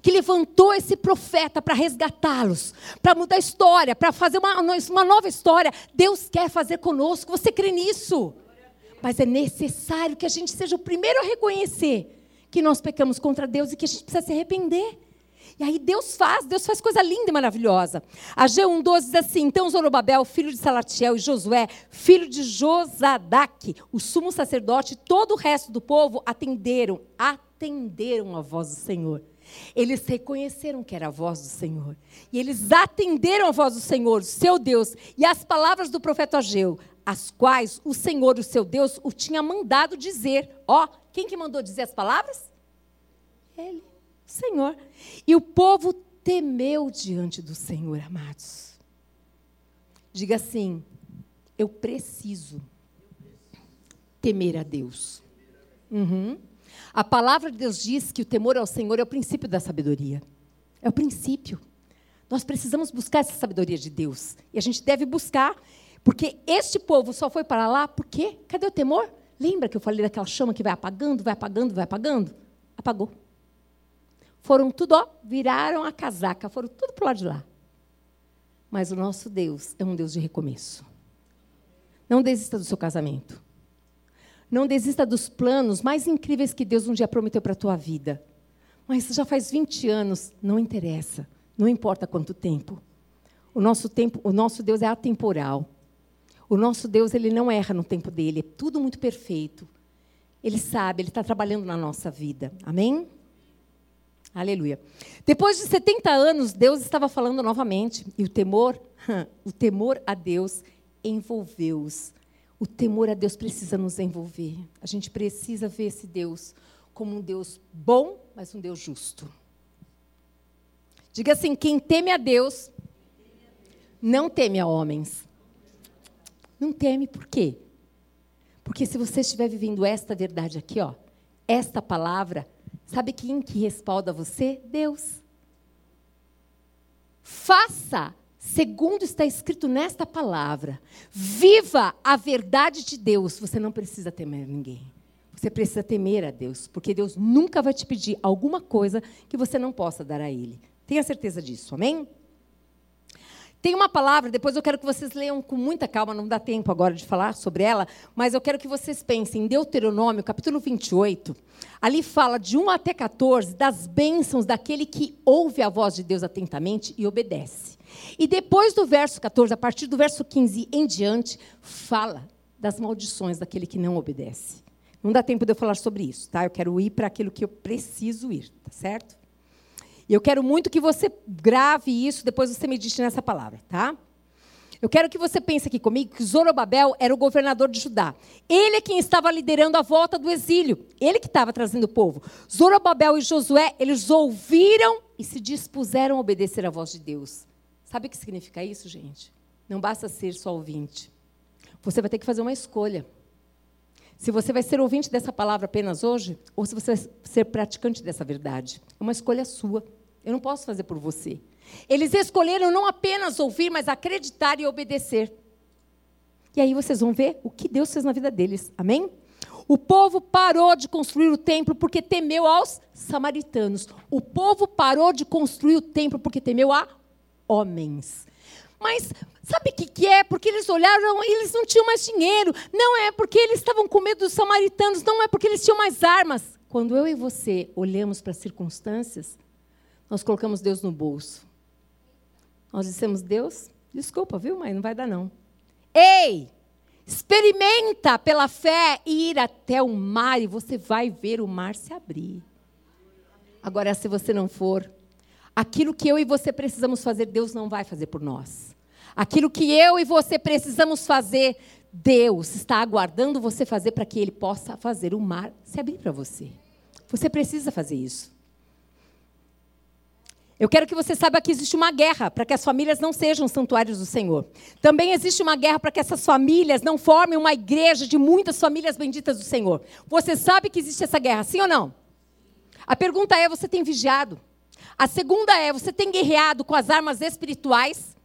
que levantou esse profeta para resgatá-los, para mudar a história, para fazer uma, uma nova história. Deus quer fazer conosco. Você crê nisso? Mas é necessário que a gente seja o primeiro a reconhecer que nós pecamos contra Deus e que a gente precisa se arrepender. E aí Deus faz, Deus faz coisa linda e maravilhosa. A G1.12 diz assim, então Zorobabel, filho de Salatiel, e Josué, filho de Josadaque, o sumo sacerdote, e todo o resto do povo atenderam, atenderam a voz do Senhor. Eles reconheceram que era a voz do Senhor. E eles atenderam a voz do Senhor, seu Deus, e as palavras do profeta Ageu, as quais o Senhor, o seu Deus, o tinha mandado dizer. Ó, quem que mandou dizer as palavras? Ele. Senhor. E o povo temeu diante do Senhor, amados. Diga assim: eu preciso temer a Deus. Uhum. A palavra de Deus diz que o temor ao Senhor é o princípio da sabedoria. É o princípio. Nós precisamos buscar essa sabedoria de Deus. E a gente deve buscar, porque este povo só foi para lá porque cadê o temor? Lembra que eu falei daquela chama que vai apagando, vai apagando, vai apagando? Apagou. Foram tudo, ó, viraram a casaca, foram tudo para o lado de lá. Mas o nosso Deus é um Deus de recomeço. Não desista do seu casamento. Não desista dos planos mais incríveis que Deus um dia prometeu para a tua vida. Mas já faz 20 anos, não interessa. Não importa quanto tempo. O nosso tempo, o nosso Deus é atemporal. O nosso Deus, ele não erra no tempo dele, é tudo muito perfeito. Ele sabe, ele está trabalhando na nossa vida. Amém? Aleluia. Depois de 70 anos, Deus estava falando novamente, e o temor, o temor a Deus envolveu-os. O temor a Deus precisa nos envolver. A gente precisa ver esse Deus como um Deus bom, mas um Deus justo. Diga assim: quem teme a Deus não teme a homens. Não teme por quê? Porque se você estiver vivendo esta verdade aqui, ó, esta palavra, Sabe quem que respalda você? Deus. Faça segundo está escrito nesta palavra. Viva a verdade de Deus. Você não precisa temer ninguém. Você precisa temer a Deus, porque Deus nunca vai te pedir alguma coisa que você não possa dar a Ele. Tenha certeza disso, amém? Tem uma palavra, depois eu quero que vocês leiam com muita calma, não dá tempo agora de falar sobre ela, mas eu quero que vocês pensem em Deuteronômio, capítulo 28. Ali fala de 1 até 14 das bênçãos daquele que ouve a voz de Deus atentamente e obedece. E depois do verso 14, a partir do verso 15 em diante, fala das maldições daquele que não obedece. Não dá tempo de eu falar sobre isso, tá? Eu quero ir para aquilo que eu preciso ir, tá certo? E eu quero muito que você grave isso, depois você medite nessa palavra, tá? Eu quero que você pense aqui comigo que Zorobabel era o governador de Judá. Ele é quem estava liderando a volta do exílio. Ele que estava trazendo o povo. Zorobabel e Josué, eles ouviram e se dispuseram a obedecer à voz de Deus. Sabe o que significa isso, gente? Não basta ser só ouvinte. Você vai ter que fazer uma escolha. Se você vai ser ouvinte dessa palavra apenas hoje, ou se você vai ser praticante dessa verdade. É uma escolha sua. Eu não posso fazer por você. Eles escolheram não apenas ouvir, mas acreditar e obedecer. E aí vocês vão ver o que Deus fez na vida deles. Amém? O povo parou de construir o templo porque temeu aos samaritanos. O povo parou de construir o templo porque temeu a homens. Mas sabe o que, que é? Porque eles olharam e eles não tinham mais dinheiro. Não é porque eles estavam com medo dos samaritanos. Não é porque eles tinham mais armas. Quando eu e você olhamos para as circunstâncias, nós colocamos Deus no bolso. Nós dissemos, Deus, desculpa, viu, mas não vai dar não. Ei, experimenta pela fé ir até o mar e você vai ver o mar se abrir. Agora, se você não for, aquilo que eu e você precisamos fazer, Deus não vai fazer por nós. Aquilo que eu e você precisamos fazer, Deus está aguardando você fazer para que Ele possa fazer o mar se abrir para você. Você precisa fazer isso. Eu quero que você saiba que existe uma guerra para que as famílias não sejam santuários do Senhor. Também existe uma guerra para que essas famílias não formem uma igreja de muitas famílias benditas do Senhor. Você sabe que existe essa guerra, sim ou não? A pergunta é: você tem vigiado? A segunda é: você tem guerreado com as armas espirituais?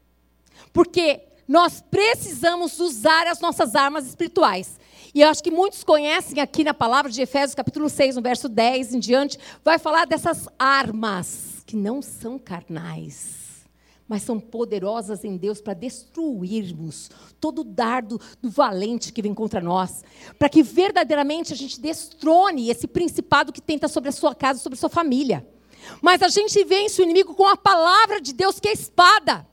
Porque nós precisamos usar as nossas armas espirituais. E eu acho que muitos conhecem aqui na palavra de Efésios, capítulo 6, no verso 10 em diante, vai falar dessas armas que não são carnais, mas são poderosas em Deus para destruirmos todo o dardo do valente que vem contra nós, para que verdadeiramente a gente destrone esse principado que tenta sobre a sua casa, sobre a sua família. Mas a gente vence o inimigo com a palavra de Deus, que é espada.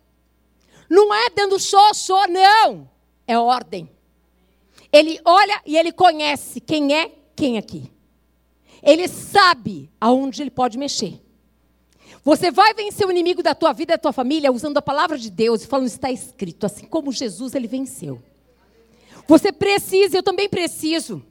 Não é dando show, show, não. É ordem. Ele olha e ele conhece quem é quem aqui. Ele sabe aonde ele pode mexer. Você vai vencer o inimigo da tua vida e da tua família usando a palavra de Deus e falando, está escrito, assim como Jesus ele venceu. Você precisa, eu também preciso.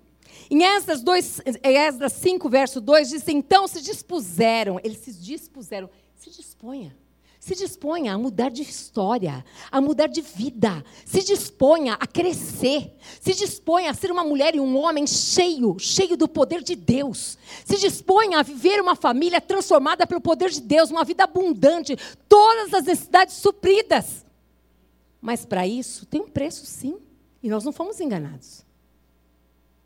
Em Esdras, 2, Esdras 5, verso 2, diz: Então se dispuseram, eles se dispuseram, se disponha. Se disponha a mudar de história, a mudar de vida. Se disponha a crescer. Se disponha a ser uma mulher e um homem cheio, cheio do poder de Deus. Se disponha a viver uma família transformada pelo poder de Deus, uma vida abundante, todas as necessidades supridas. Mas para isso tem um preço, sim. E nós não fomos enganados.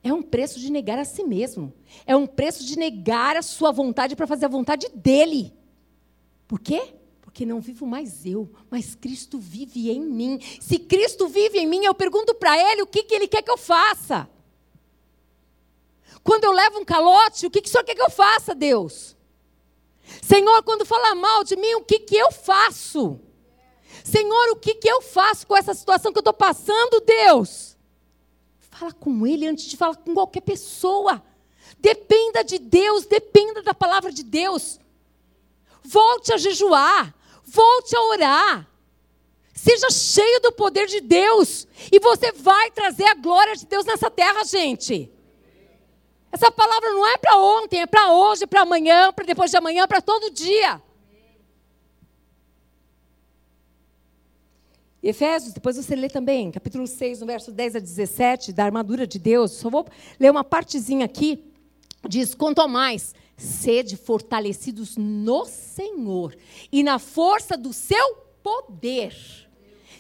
É um preço de negar a si mesmo. É um preço de negar a sua vontade para fazer a vontade dele. Por quê? Porque não vivo mais eu, mas Cristo vive em mim. Se Cristo vive em mim, eu pergunto para Ele o que, que Ele quer que eu faça. Quando eu levo um calote, o que, que o Senhor quer que eu faça, Deus? Senhor, quando fala mal de mim, o que, que eu faço? Senhor, o que, que eu faço com essa situação que eu estou passando, Deus? Fala com Ele antes de falar com qualquer pessoa. Dependa de Deus, dependa da palavra de Deus. Volte a jejuar. Volte a orar. Seja cheio do poder de Deus. E você vai trazer a glória de Deus nessa terra, gente. Essa palavra não é para ontem, é para hoje, para amanhã, para depois de amanhã, para todo dia. Efésios, depois você lê também, capítulo 6, no verso 10 a 17, da armadura de Deus. Só vou ler uma partezinha aqui. Diz: quanto mais sede fortalecidos no Senhor e na força do seu poder.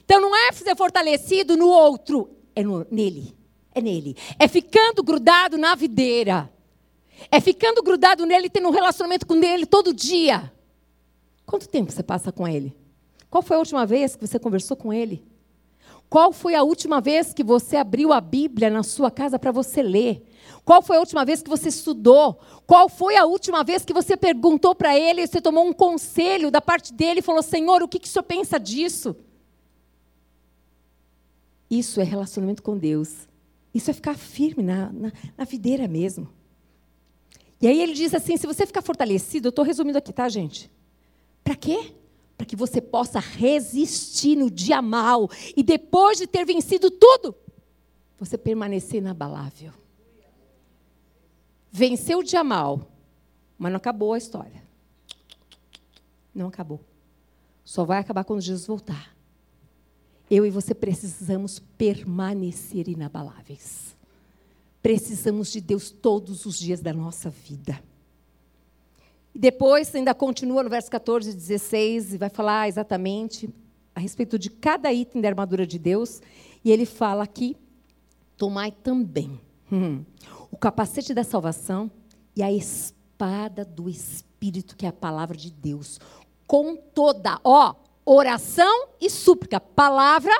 Então não é ser fortalecido no outro, é no, nele. É nele. É ficando grudado na videira. É ficando grudado nele, tendo um relacionamento com ele todo dia. Quanto tempo você passa com ele? Qual foi a última vez que você conversou com ele? Qual foi a última vez que você abriu a Bíblia na sua casa para você ler? Qual foi a última vez que você estudou? Qual foi a última vez que você perguntou para ele, você tomou um conselho da parte dele e falou: Senhor, o que, que o senhor pensa disso? Isso é relacionamento com Deus. Isso é ficar firme na, na, na videira mesmo. E aí ele diz assim: se você ficar fortalecido, eu estou resumindo aqui, tá, gente? Para quê? Para que você possa resistir no dia mal e depois de ter vencido tudo, você permanecer inabalável. Venceu o dia mal, mas não acabou a história. Não acabou. Só vai acabar quando Jesus voltar. Eu e você precisamos permanecer inabaláveis. Precisamos de Deus todos os dias da nossa vida. E depois ainda continua no verso 14 e 16 e vai falar exatamente a respeito de cada item da armadura de Deus. E ele fala aqui: tomai também hum, o capacete da salvação e a espada do Espírito, que é a palavra de Deus, com toda, ó, oração e súplica. Palavra,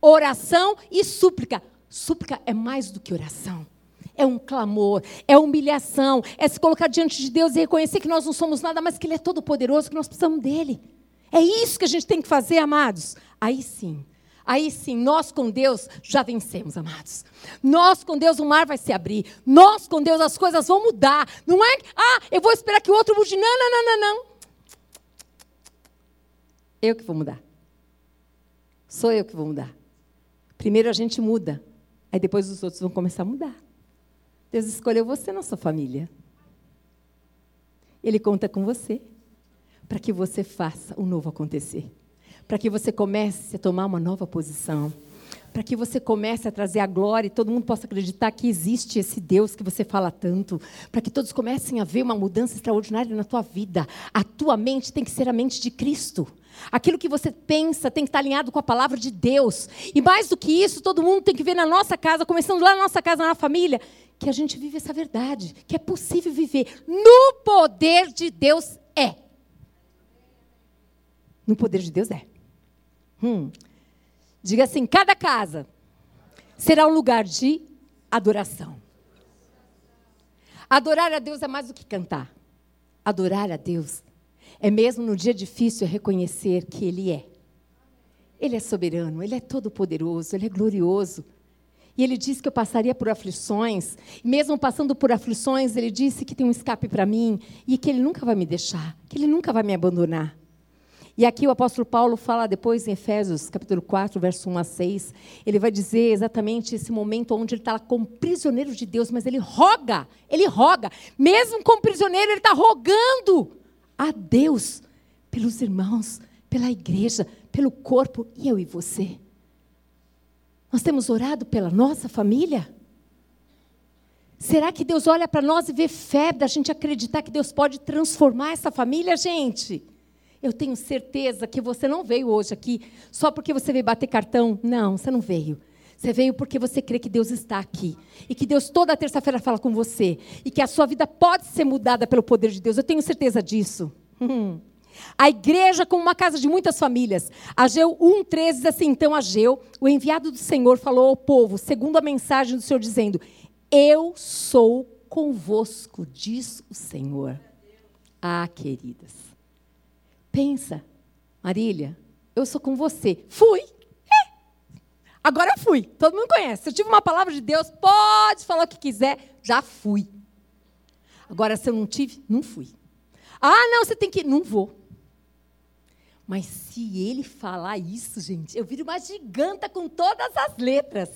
oração e súplica. Súplica é mais do que oração é um clamor, é humilhação, é se colocar diante de Deus e reconhecer que nós não somos nada, mas que Ele é todo poderoso, que nós precisamos dele. É isso que a gente tem que fazer, amados. Aí sim, aí sim, nós com Deus já vencemos, amados. Nós com Deus o mar vai se abrir. Nós com Deus as coisas vão mudar. Não é, ah, eu vou esperar que o outro mude. Não, não, não, não, não. Eu que vou mudar. Sou eu que vou mudar. Primeiro a gente muda, aí depois os outros vão começar a mudar. Deus escolheu você na sua família. Ele conta com você para que você faça o novo acontecer. Para que você comece a tomar uma nova posição. Para que você comece a trazer a glória e todo mundo possa acreditar que existe esse Deus que você fala tanto. Para que todos comecem a ver uma mudança extraordinária na tua vida. A tua mente tem que ser a mente de Cristo. Aquilo que você pensa tem que estar alinhado com a palavra de Deus. E mais do que isso, todo mundo tem que ver na nossa casa, começando lá na nossa casa, na família, que a gente vive essa verdade, que é possível viver. No poder de Deus é. No poder de Deus é. Hum. Diga assim: cada casa será um lugar de adoração. Adorar a Deus é mais do que cantar. Adorar a Deus é mesmo no dia difícil reconhecer que Ele é. Ele é soberano, Ele é todo-poderoso, Ele é glorioso. E ele disse que eu passaria por aflições. Mesmo passando por aflições, ele disse que tem um escape para mim e que ele nunca vai me deixar, que ele nunca vai me abandonar. E aqui o apóstolo Paulo fala depois em Efésios, capítulo 4, verso 1 a 6, ele vai dizer exatamente esse momento onde ele está como prisioneiro de Deus, mas ele roga, ele roga. Mesmo como prisioneiro, ele está rogando a Deus pelos irmãos, pela igreja, pelo corpo, e eu e você. Nós temos orado pela nossa família? Será que Deus olha para nós e vê fé da gente acreditar que Deus pode transformar essa família, gente? Eu tenho certeza que você não veio hoje aqui só porque você veio bater cartão. Não, você não veio. Você veio porque você crê que Deus está aqui. E que Deus toda terça-feira fala com você. E que a sua vida pode ser mudada pelo poder de Deus. Eu tenho certeza disso. Hum. A igreja como uma casa de muitas famílias. Ageu 1,13 diz assim: Então Ageu, o enviado do Senhor, falou ao povo, segundo a mensagem do Senhor, dizendo: Eu sou convosco, diz o Senhor. Ah, queridas. Pensa, Marília, eu sou com você. Fui. É. Agora fui. Todo mundo conhece. Se eu tive uma palavra de Deus, pode falar o que quiser. Já fui. Agora, se eu não tive, não fui. Ah, não, você tem que. Não vou. Mas se ele falar isso, gente, eu viro uma giganta com todas as letras.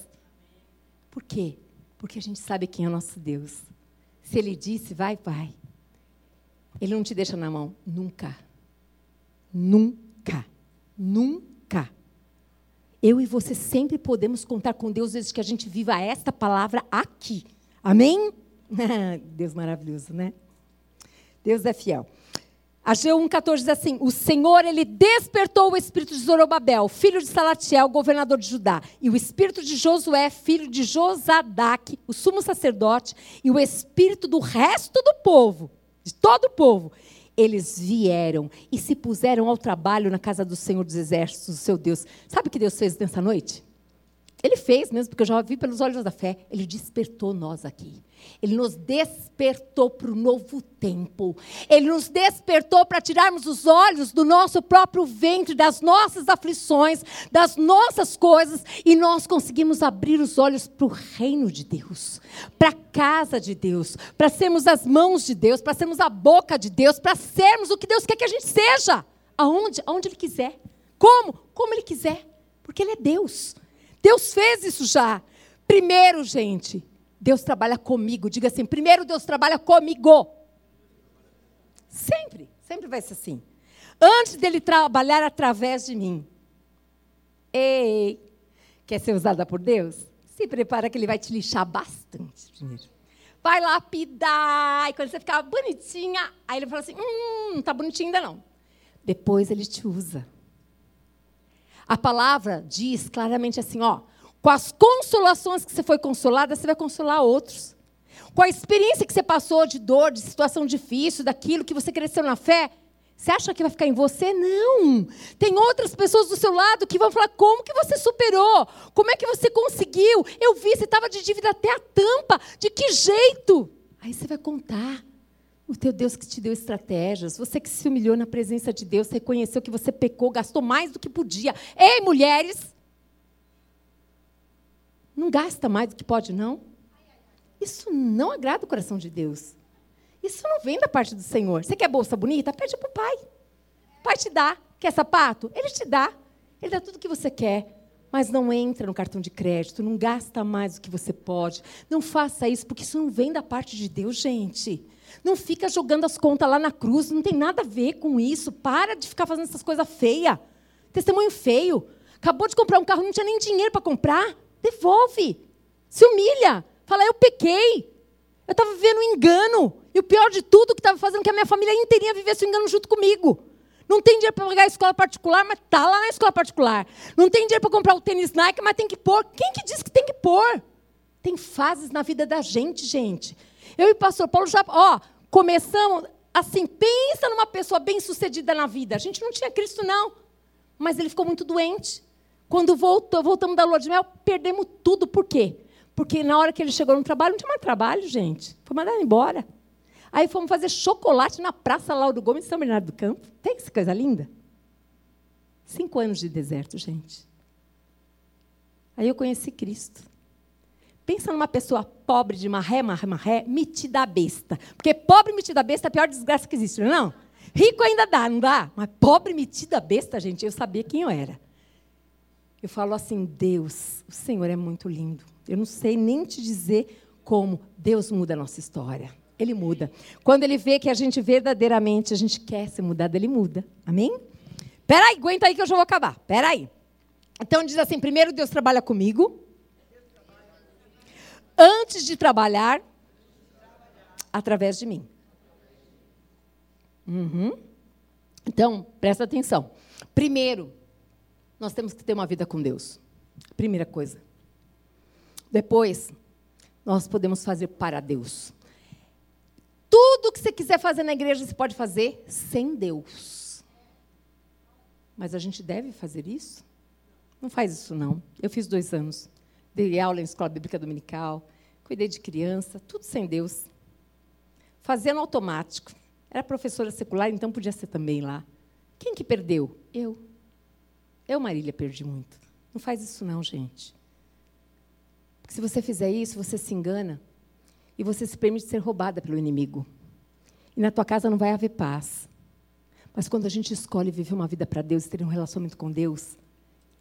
Por quê? Porque a gente sabe quem é o nosso Deus. Se ele disse, vai, vai. Ele não te deixa na mão. Nunca. Nunca. Nunca. Eu e você sempre podemos contar com Deus desde que a gente viva esta palavra aqui. Amém? *laughs* Deus maravilhoso, né? Deus é fiel. Ageu 1,14 diz assim: O Senhor, ele despertou o espírito de Zorobabel, filho de Salatiel, governador de Judá, e o espírito de Josué, filho de Josadac, o sumo sacerdote, e o espírito do resto do povo, de todo o povo. Eles vieram e se puseram ao trabalho na casa do Senhor dos Exércitos, o seu Deus. Sabe o que Deus fez nessa noite? Ele fez mesmo, porque eu já vi pelos olhos da fé. Ele despertou nós aqui. Ele nos despertou para o novo tempo. Ele nos despertou para tirarmos os olhos do nosso próprio ventre, das nossas aflições, das nossas coisas, e nós conseguimos abrir os olhos para o reino de Deus, para a casa de Deus, para sermos as mãos de Deus, para sermos a boca de Deus, para sermos o que Deus quer que a gente seja. Aonde? Aonde Ele quiser. Como? Como Ele quiser. Porque Ele é Deus. Deus fez isso já. Primeiro, gente, Deus trabalha comigo. Diga assim: primeiro Deus trabalha comigo. Sempre, sempre vai ser assim. Antes dele trabalhar através de mim. Ei, quer ser usada por Deus? Se prepara que ele vai te lixar bastante primeiro. Vai lapidar, e quando você ficar bonitinha, aí ele fala assim: hum, não está bonitinha ainda não. Depois ele te usa. A palavra diz claramente assim, ó, com as consolações que você foi consolada, você vai consolar outros. Com a experiência que você passou de dor, de situação difícil, daquilo que você cresceu na fé, você acha que vai ficar em você? Não. Tem outras pessoas do seu lado que vão falar: como que você superou? Como é que você conseguiu? Eu vi, você estava de dívida até a tampa. De que jeito? Aí você vai contar. O teu Deus que te deu estratégias, você que se humilhou na presença de Deus, reconheceu que você pecou, gastou mais do que podia. Ei, mulheres! Não gasta mais do que pode, não? Isso não agrada o coração de Deus. Isso não vem da parte do Senhor. Você quer bolsa bonita? Pede para o pai. O pai te dá. Quer sapato? Ele te dá. Ele dá tudo o que você quer. Mas não entra no cartão de crédito, não gasta mais do que você pode. Não faça isso, porque isso não vem da parte de Deus, gente. Não fica jogando as contas lá na cruz, não tem nada a ver com isso. Para de ficar fazendo essas coisas feias. Testemunho feio. Acabou de comprar um carro, não tinha nem dinheiro para comprar. Devolve. Se humilha. Fala, eu pequei. Eu estava vivendo um engano. E o pior de tudo, que estava fazendo que a minha família inteirinha vivesse um engano junto comigo. Não tem dinheiro para pagar a escola particular, mas está lá na escola particular. Não tem dinheiro para comprar o tênis Nike, mas tem que pôr. Quem que diz que tem que pôr? Tem fases na vida da gente, gente. Eu e o pastor Paulo já, ó, começamos assim, pensa numa pessoa bem-sucedida na vida. A gente não tinha Cristo não, mas ele ficou muito doente. Quando voltou, voltamos da lua de mel, perdemos tudo. Por quê? Porque na hora que ele chegou no trabalho, não tinha mais trabalho, gente. Foi mandado embora. Aí fomos fazer chocolate na Praça Lauro Gomes, São Bernardo do Campo. Tem essa coisa linda? Cinco anos de deserto, gente. Aí eu conheci Cristo. Pensa numa pessoa pobre de marré, marré, marré, metida besta. Porque pobre metida besta é a pior desgraça que existe, não é? Não? Rico ainda dá, não dá? Mas pobre metida besta, gente, eu sabia quem eu era. Eu falo assim, Deus, o Senhor é muito lindo. Eu não sei nem te dizer como Deus muda a nossa história. Ele muda. Quando ele vê que a gente verdadeiramente, a gente quer ser mudado, ele muda. Amém? Peraí, aguenta aí que eu já vou acabar. Peraí. Então diz assim: primeiro Deus trabalha comigo antes de trabalhar através de mim. Uhum. Então, presta atenção. Primeiro, nós temos que ter uma vida com Deus. Primeira coisa. Depois, nós podemos fazer para Deus. Tudo que você quiser fazer na igreja, você pode fazer sem Deus. Mas a gente deve fazer isso? Não faz isso, não. Eu fiz dois anos. Dei aula em escola bíblica dominical, cuidei de criança, tudo sem Deus. Fazendo automático. Era professora secular, então podia ser também lá. Quem que perdeu? Eu. Eu, Marília, perdi muito. Não faz isso não, gente. Porque se você fizer isso, você se engana e você se permite ser roubada pelo inimigo. E na tua casa não vai haver paz. Mas quando a gente escolhe viver uma vida para Deus e ter um relacionamento com Deus,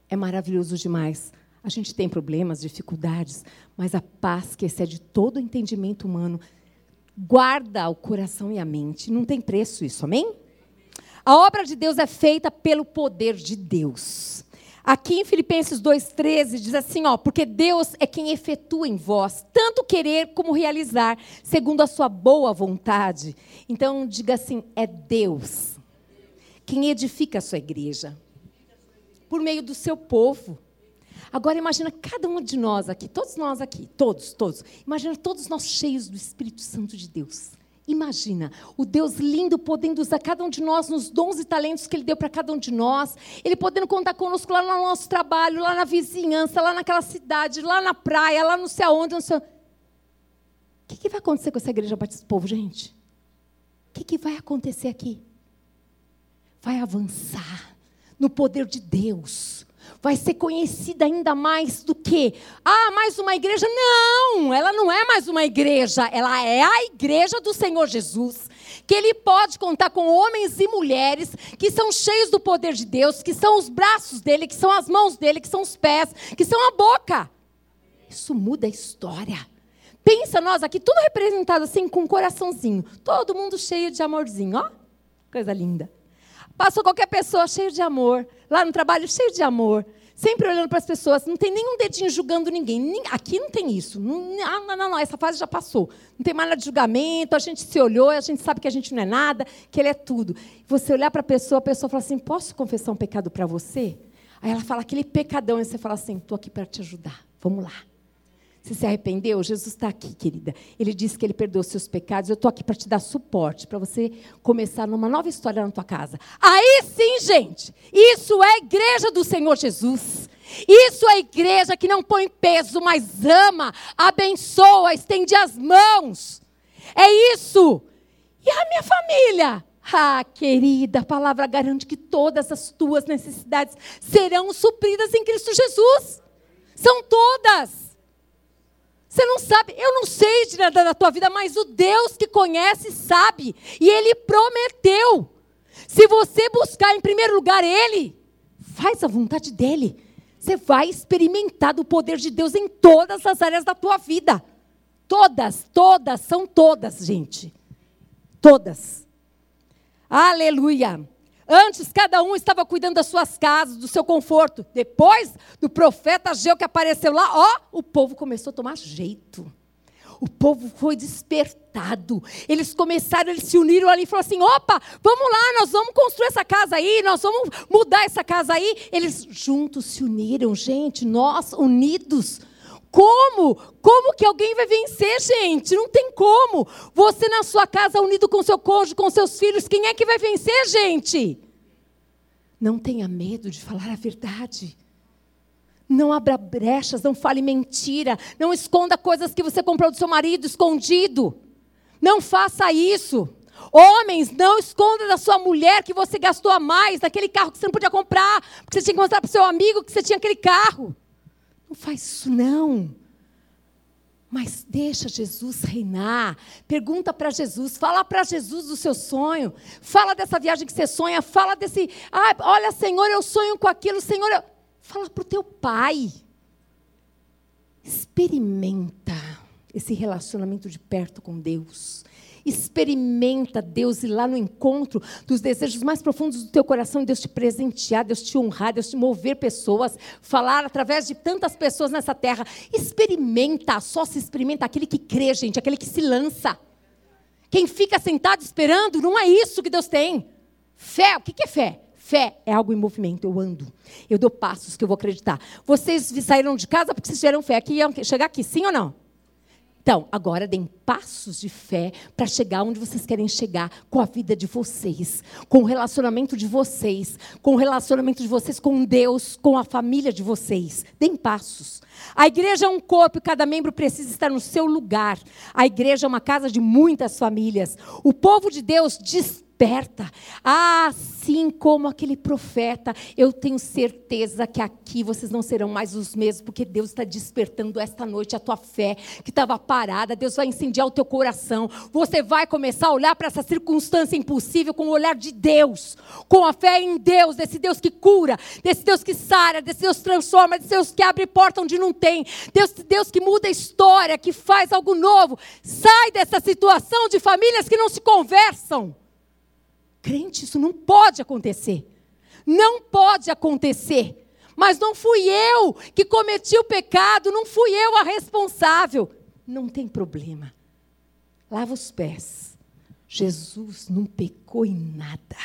é maravilhoso demais. A gente tem problemas, dificuldades, mas a paz que excede todo o entendimento humano guarda o coração e a mente. Não tem preço isso, amém? A obra de Deus é feita pelo poder de Deus. Aqui em Filipenses 2,13 diz assim: ó, porque Deus é quem efetua em vós, tanto querer como realizar, segundo a sua boa vontade. Então, diga assim: é Deus quem edifica a sua igreja, por meio do seu povo. Agora imagina cada um de nós aqui, todos nós aqui, todos, todos. Imagina todos nós cheios do Espírito Santo de Deus. Imagina, o Deus lindo podendo usar cada um de nós nos dons e talentos que Ele deu para cada um de nós. Ele podendo contar conosco lá no nosso trabalho, lá na vizinhança, lá naquela cidade, lá na praia, lá não sei aonde. Não sei... O que, que vai acontecer com essa igreja Batista do Povo, gente? O que, que vai acontecer aqui? Vai avançar no poder de Deus vai ser conhecida ainda mais do que, ah, mais uma igreja. Não, ela não é mais uma igreja, ela é a igreja do Senhor Jesus. Que ele pode contar com homens e mulheres que são cheios do poder de Deus, que são os braços dele, que são as mãos dele, que são os pés, que são a boca. Isso muda a história. Pensa nós aqui, tudo representado assim com um coraçãozinho. Todo mundo cheio de amorzinho, ó. Coisa linda. Passou qualquer pessoa cheio de amor, lá no trabalho cheio de amor, sempre olhando para as pessoas, não tem nenhum dedinho julgando ninguém. Aqui não tem isso. Não, ah, não, não, não, essa fase já passou. Não tem mais nada de julgamento, a gente se olhou, a gente sabe que a gente não é nada, que ele é tudo. Você olhar para a pessoa, a pessoa fala assim: posso confessar um pecado para você? Aí ela fala aquele pecadão, e você fala assim: estou aqui para te ajudar, vamos lá. Você se arrependeu? Jesus está aqui, querida. Ele disse que ele perdoou seus pecados. Eu estou aqui para te dar suporte, para você começar numa nova história na tua casa. Aí sim, gente, isso é igreja do Senhor Jesus. Isso é igreja que não põe peso, mas ama, abençoa, estende as mãos. É isso. E a minha família? Ah, querida, a palavra garante que todas as tuas necessidades serão supridas em Cristo Jesus. São todas. Você não sabe, eu não sei de nada da tua vida, mas o Deus que conhece sabe. E Ele prometeu. Se você buscar em primeiro lugar Ele, faz a vontade dEle. Você vai experimentar do poder de Deus em todas as áreas da tua vida. Todas, todas, são todas, gente. Todas. Aleluia. Antes, cada um estava cuidando das suas casas, do seu conforto. Depois do profeta Ageu que apareceu lá, ó, o povo começou a tomar jeito. O povo foi despertado. Eles começaram, eles se uniram ali e falaram assim: opa, vamos lá, nós vamos construir essa casa aí, nós vamos mudar essa casa aí. Eles juntos se uniram, gente, nós unidos como? Como que alguém vai vencer, gente? Não tem como. Você na sua casa, unido com seu cônjuge, com seus filhos, quem é que vai vencer, gente? Não tenha medo de falar a verdade. Não abra brechas, não fale mentira, não esconda coisas que você comprou do seu marido escondido. Não faça isso. Homens, não esconda da sua mulher que você gastou a mais naquele carro que você não podia comprar, porque você tinha que mostrar para o seu amigo que você tinha aquele carro. Não faz isso não. Mas deixa Jesus reinar. Pergunta para Jesus, fala para Jesus do seu sonho. Fala dessa viagem que você sonha, fala desse, ah, olha, Senhor, eu sonho com aquilo, Senhor, eu... fala para o teu pai. Experimenta esse relacionamento de perto com Deus. Experimenta Deus ir lá no encontro dos desejos mais profundos do teu coração, Deus te presentear, Deus te honrar, Deus te mover pessoas, falar através de tantas pessoas nessa terra. Experimenta, só se experimenta aquele que crê, gente, aquele que se lança. Quem fica sentado esperando, não é isso que Deus tem. Fé, o que é fé? Fé é algo em movimento, eu ando. Eu dou passos que eu vou acreditar. Vocês saíram de casa porque vocês tiveram fé. Aqui iam chegar aqui, sim ou não? Então, agora deem passos de fé para chegar onde vocês querem chegar com a vida de vocês, com o relacionamento de vocês, com o relacionamento de vocês com Deus, com a família de vocês. Deem passos. A igreja é um corpo e cada membro precisa estar no seu lugar. A igreja é uma casa de muitas famílias. O povo de Deus diz desperta. Assim como aquele profeta, eu tenho certeza que aqui vocês não serão mais os mesmos, porque Deus está despertando esta noite a tua fé que estava parada. Deus vai incendiar o teu coração. Você vai começar a olhar para essa circunstância impossível com o olhar de Deus, com a fé em Deus, desse Deus que cura, desse Deus que sara, desse Deus que transforma, desse Deus que abre porta onde não tem, Deus, Deus que muda a história, que faz algo novo. Sai dessa situação de famílias que não se conversam. Crente, isso não pode acontecer. Não pode acontecer. Mas não fui eu que cometi o pecado, não fui eu a responsável. Não tem problema. Lava os pés. Jesus não pecou em nada.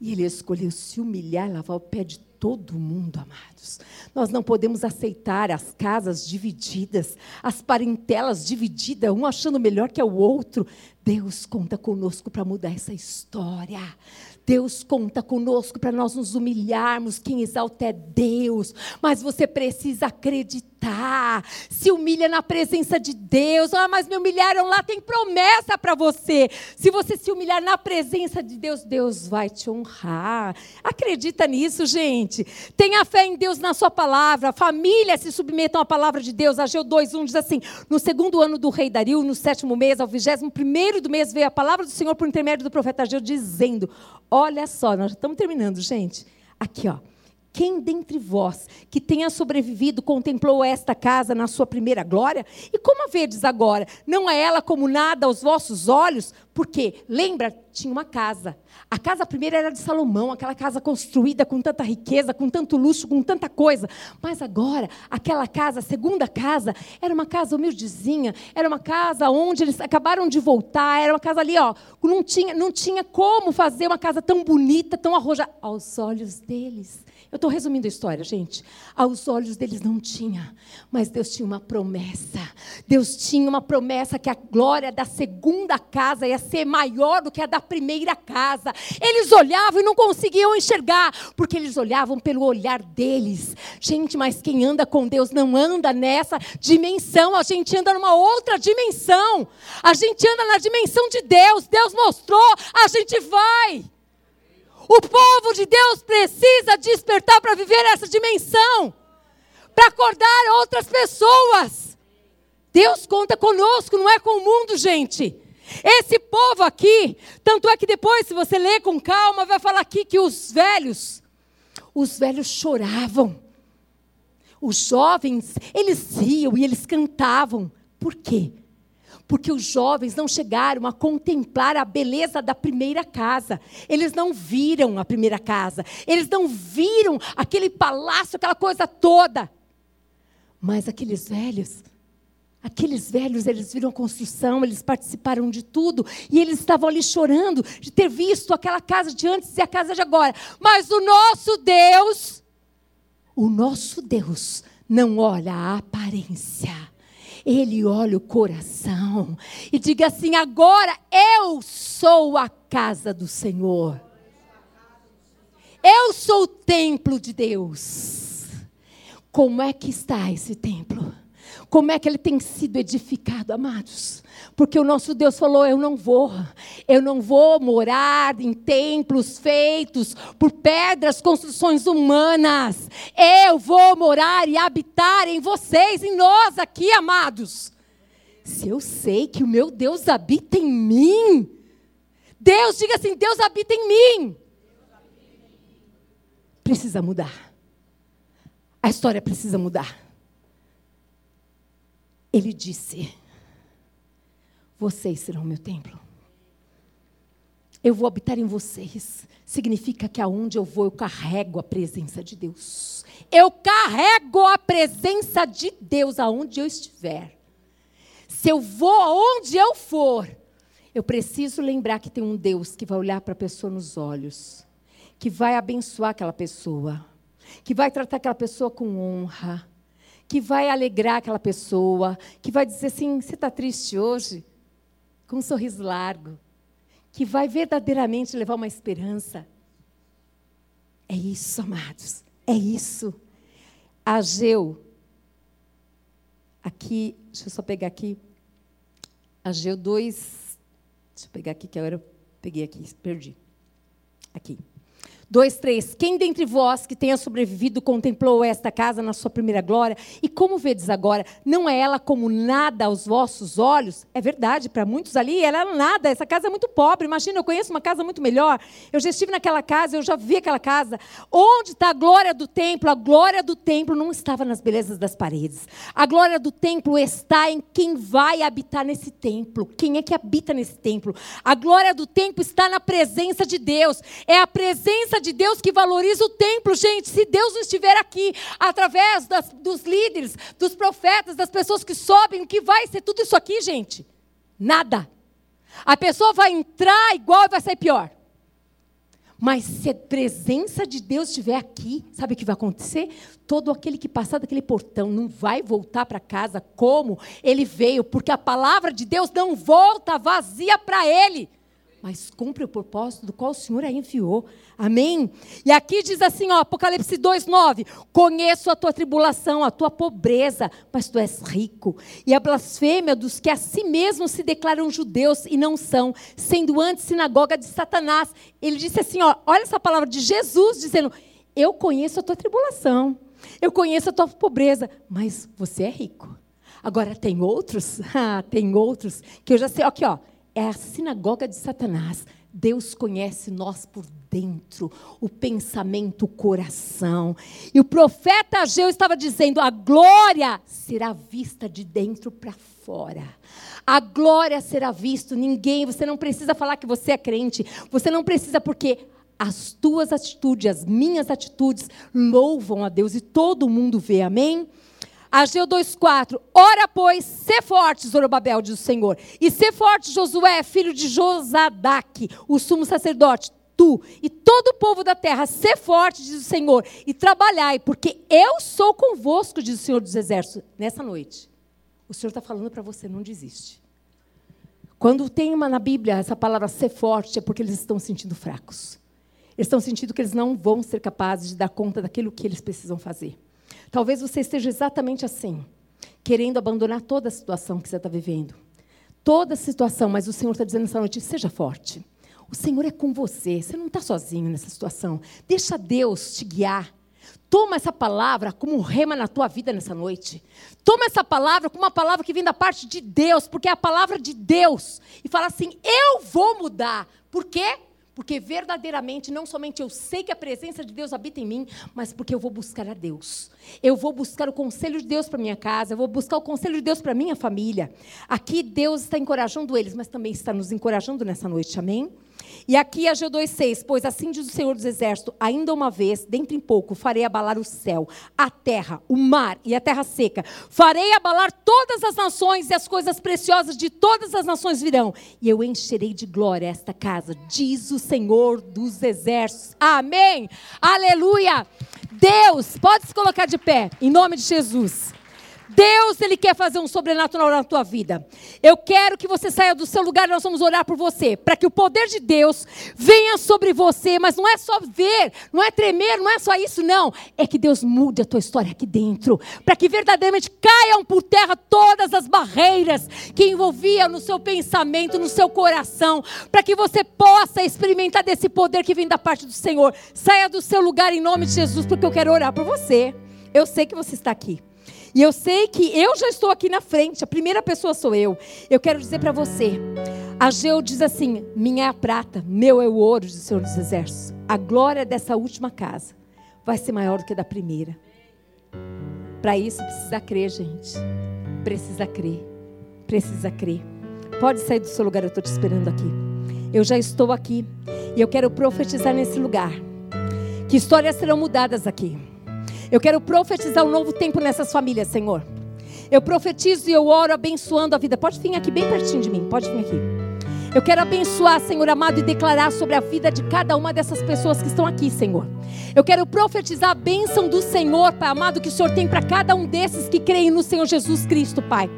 E ele escolheu se humilhar, lavar o pé de todo mundo, amados. Nós não podemos aceitar as casas divididas, as parentelas divididas, um achando melhor que o outro. Deus conta conosco para mudar essa história. Deus conta conosco para nós nos humilharmos. Quem exalta é Deus. Mas você precisa acreditar. Se humilha na presença de Deus. Ah, mas me humilharam lá, tem promessa para você. Se você se humilhar na presença de Deus, Deus vai te honrar. Acredita nisso, gente. Tenha fé em Deus na sua palavra. Família se submetam à palavra de Deus. Ageu 2:1 diz assim: No segundo ano do rei Dario, no sétimo mês, ao vigésimo primeiro do mês, veio a palavra do Senhor por intermédio do profeta Ageu, dizendo: Olha só, nós estamos terminando, gente. Aqui, ó. Quem dentre vós que tenha sobrevivido contemplou esta casa na sua primeira glória? E como a vedes agora? Não é ela como nada aos vossos olhos? Porque, lembra, tinha uma casa. A casa primeira era de Salomão, aquela casa construída com tanta riqueza, com tanto luxo, com tanta coisa. Mas agora, aquela casa, a segunda casa, era uma casa humildezinha, era uma casa onde eles acabaram de voltar, era uma casa ali, ó, não tinha, não tinha como fazer uma casa tão bonita, tão arrojada, aos olhos deles eu estou resumindo a história, gente. Aos olhos deles não tinha, mas Deus tinha uma promessa. Deus tinha uma promessa que a glória da segunda casa ia ser maior do que a da primeira casa. Eles olhavam e não conseguiam enxergar, porque eles olhavam pelo olhar deles. Gente, mas quem anda com Deus não anda nessa dimensão, a gente anda numa outra dimensão. A gente anda na dimensão de Deus. Deus mostrou, a gente vai. O povo de Deus precisa despertar para viver essa dimensão, para acordar outras pessoas. Deus conta conosco, não é com o mundo, gente. Esse povo aqui, tanto é que depois, se você ler com calma, vai falar aqui que os velhos, os velhos choravam. Os jovens, eles riam e eles cantavam. Por quê? Porque os jovens não chegaram a contemplar a beleza da primeira casa. Eles não viram a primeira casa. Eles não viram aquele palácio, aquela coisa toda. Mas aqueles velhos, aqueles velhos, eles viram a construção, eles participaram de tudo. E eles estavam ali chorando de ter visto aquela casa de antes e a casa de agora. Mas o nosso Deus, o nosso Deus, não olha a aparência ele olha o coração e diga assim: agora eu sou a casa do Senhor. Eu sou o templo de Deus. Como é que está esse templo? Como é que ele tem sido edificado, amados? Porque o nosso Deus falou: Eu não vou, eu não vou morar em templos feitos por pedras, construções humanas. Eu vou morar e habitar em vocês, em nós aqui, amados. Se eu sei que o meu Deus habita em mim, Deus, diga assim: Deus habita em mim. Precisa mudar. A história precisa mudar. Ele disse: Vocês serão meu templo. Eu vou habitar em vocês. Significa que aonde eu vou, eu carrego a presença de Deus. Eu carrego a presença de Deus aonde eu estiver. Se eu vou aonde eu for, eu preciso lembrar que tem um Deus que vai olhar para a pessoa nos olhos, que vai abençoar aquela pessoa, que vai tratar aquela pessoa com honra, que vai alegrar aquela pessoa, que vai dizer assim: você está triste hoje? Com um sorriso largo, que vai verdadeiramente levar uma esperança. É isso, amados, é isso. Ageu, aqui, deixa eu só pegar aqui, Ageu 2, deixa eu pegar aqui, que agora eu peguei aqui, perdi. Aqui. 2, 3. Quem dentre vós que tenha sobrevivido contemplou esta casa na sua primeira glória? E como vedes agora, não é ela como nada aos vossos olhos? É verdade, para muitos ali, ela é nada. Essa casa é muito pobre. Imagina, eu conheço uma casa muito melhor. Eu já estive naquela casa, eu já vi aquela casa. Onde está a glória do templo? A glória do templo não estava nas belezas das paredes. A glória do templo está em quem vai habitar nesse templo. Quem é que habita nesse templo? A glória do templo está na presença de Deus. É a presença presença de Deus que valoriza o templo, gente. Se Deus não estiver aqui, através das, dos líderes, dos profetas, das pessoas que sobem, o que vai ser tudo isso aqui, gente? Nada. A pessoa vai entrar igual e vai sair pior. Mas se a presença de Deus estiver aqui, sabe o que vai acontecer? Todo aquele que passar daquele portão não vai voltar para casa como ele veio, porque a palavra de Deus não volta vazia para ele mas cumpre o propósito do qual o Senhor a enviou. Amém? E aqui diz assim, ó, Apocalipse 2:9, conheço a tua tribulação, a tua pobreza, mas tu és rico. E a blasfêmia dos que a si mesmos se declaram judeus e não são, sendo antes sinagoga de Satanás. Ele disse assim, ó, olha essa palavra de Jesus dizendo: "Eu conheço a tua tribulação, eu conheço a tua pobreza, mas você é rico." Agora tem outros, *laughs* ah, tem outros que eu já sei, aqui ó, é a sinagoga de Satanás. Deus conhece nós por dentro, o pensamento, o coração. E o profeta Ageu estava dizendo: a glória será vista de dentro para fora. A glória será vista. Ninguém, você não precisa falar que você é crente. Você não precisa, porque as tuas atitudes, as minhas atitudes louvam a Deus e todo mundo vê. Amém? Ageu 2,4. Ora, pois, sê forte, Zorobabel, diz o Senhor. E sê forte, Josué, filho de Josadaque, o sumo sacerdote. Tu e todo o povo da terra, sê forte, diz o Senhor, e trabalhai, porque eu sou convosco, diz o Senhor dos Exércitos, nessa noite. O Senhor está falando para você, não desiste. Quando tem uma na Bíblia essa palavra ser forte, é porque eles estão sentindo fracos. Eles estão sentindo que eles não vão ser capazes de dar conta daquilo que eles precisam fazer. Talvez você esteja exatamente assim, querendo abandonar toda a situação que você está vivendo. Toda a situação, mas o Senhor está dizendo essa noite: seja forte. O Senhor é com você, você não está sozinho nessa situação. Deixa Deus te guiar. Toma essa palavra como um rema na tua vida nessa noite. Toma essa palavra como uma palavra que vem da parte de Deus, porque é a palavra de Deus. E fala assim: eu vou mudar. Por quê? Porque verdadeiramente, não somente eu sei que a presença de Deus habita em mim, mas porque eu vou buscar a Deus. Eu vou buscar o conselho de Deus para minha casa, eu vou buscar o conselho de Deus para minha família. Aqui Deus está encorajando eles, mas também está nos encorajando nessa noite, amém? E aqui a G2,6, pois assim diz o Senhor dos Exércitos, ainda uma vez, dentro em pouco, farei abalar o céu, a terra, o mar e a terra seca. Farei abalar todas as nações e as coisas preciosas de todas as nações virão. E eu encherei de glória esta casa, diz o Senhor dos Exércitos. Amém. Aleluia. Deus, pode se colocar de pé, em nome de Jesus. Deus, Ele quer fazer um sobrenatural na tua vida. Eu quero que você saia do seu lugar, nós vamos orar por você, para que o poder de Deus venha sobre você, mas não é só ver, não é tremer, não é só isso, não. É que Deus mude a tua história aqui dentro, para que verdadeiramente caiam por terra todas as barreiras que envolviam no seu pensamento, no seu coração, para que você possa experimentar desse poder que vem da parte do Senhor. Saia do seu lugar em nome de Jesus, porque eu quero orar por você. Eu sei que você está aqui. E eu sei que eu já estou aqui na frente, a primeira pessoa sou eu. Eu quero dizer para você, Ageu diz assim: minha é a prata, meu é o ouro, diz o Senhor dos Exércitos. A glória dessa última casa vai ser maior do que a da primeira. Para isso precisa crer, gente. Precisa crer. Precisa crer. Pode sair do seu lugar, eu estou te esperando aqui. Eu já estou aqui e eu quero profetizar nesse lugar. Que histórias serão mudadas aqui. Eu quero profetizar um novo tempo nessas famílias, Senhor. Eu profetizo e eu oro abençoando a vida. Pode vir aqui bem pertinho de mim, pode vir aqui. Eu quero abençoar, Senhor amado, e declarar sobre a vida de cada uma dessas pessoas que estão aqui, Senhor. Eu quero profetizar a bênção do Senhor, Pai amado, que o Senhor tem para cada um desses que creem no Senhor Jesus Cristo, Pai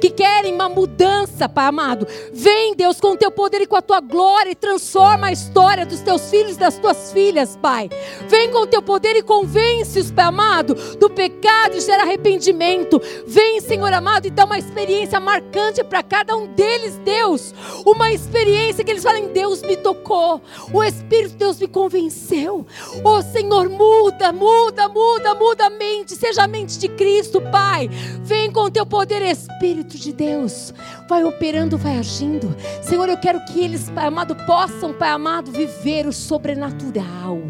que querem uma mudança, Pai amado. Vem, Deus, com o teu poder e com a tua glória e transforma a história dos teus filhos e das tuas filhas, Pai. Vem com o teu poder e convence-os, Pai amado, do pecado e gera arrependimento. Vem, Senhor amado, e dá uma experiência marcante para cada um deles, Deus. Uma experiência que eles falem: Deus me tocou, o Espírito de Deus me convenceu. Oh, Senhor, muda, muda, muda, muda a mente, seja a mente de Cristo, Pai. Vem com o teu poder, Espírito Espírito de Deus vai operando, vai agindo. Senhor, eu quero que eles, Pai amado, possam, Pai amado, viver o sobrenatural.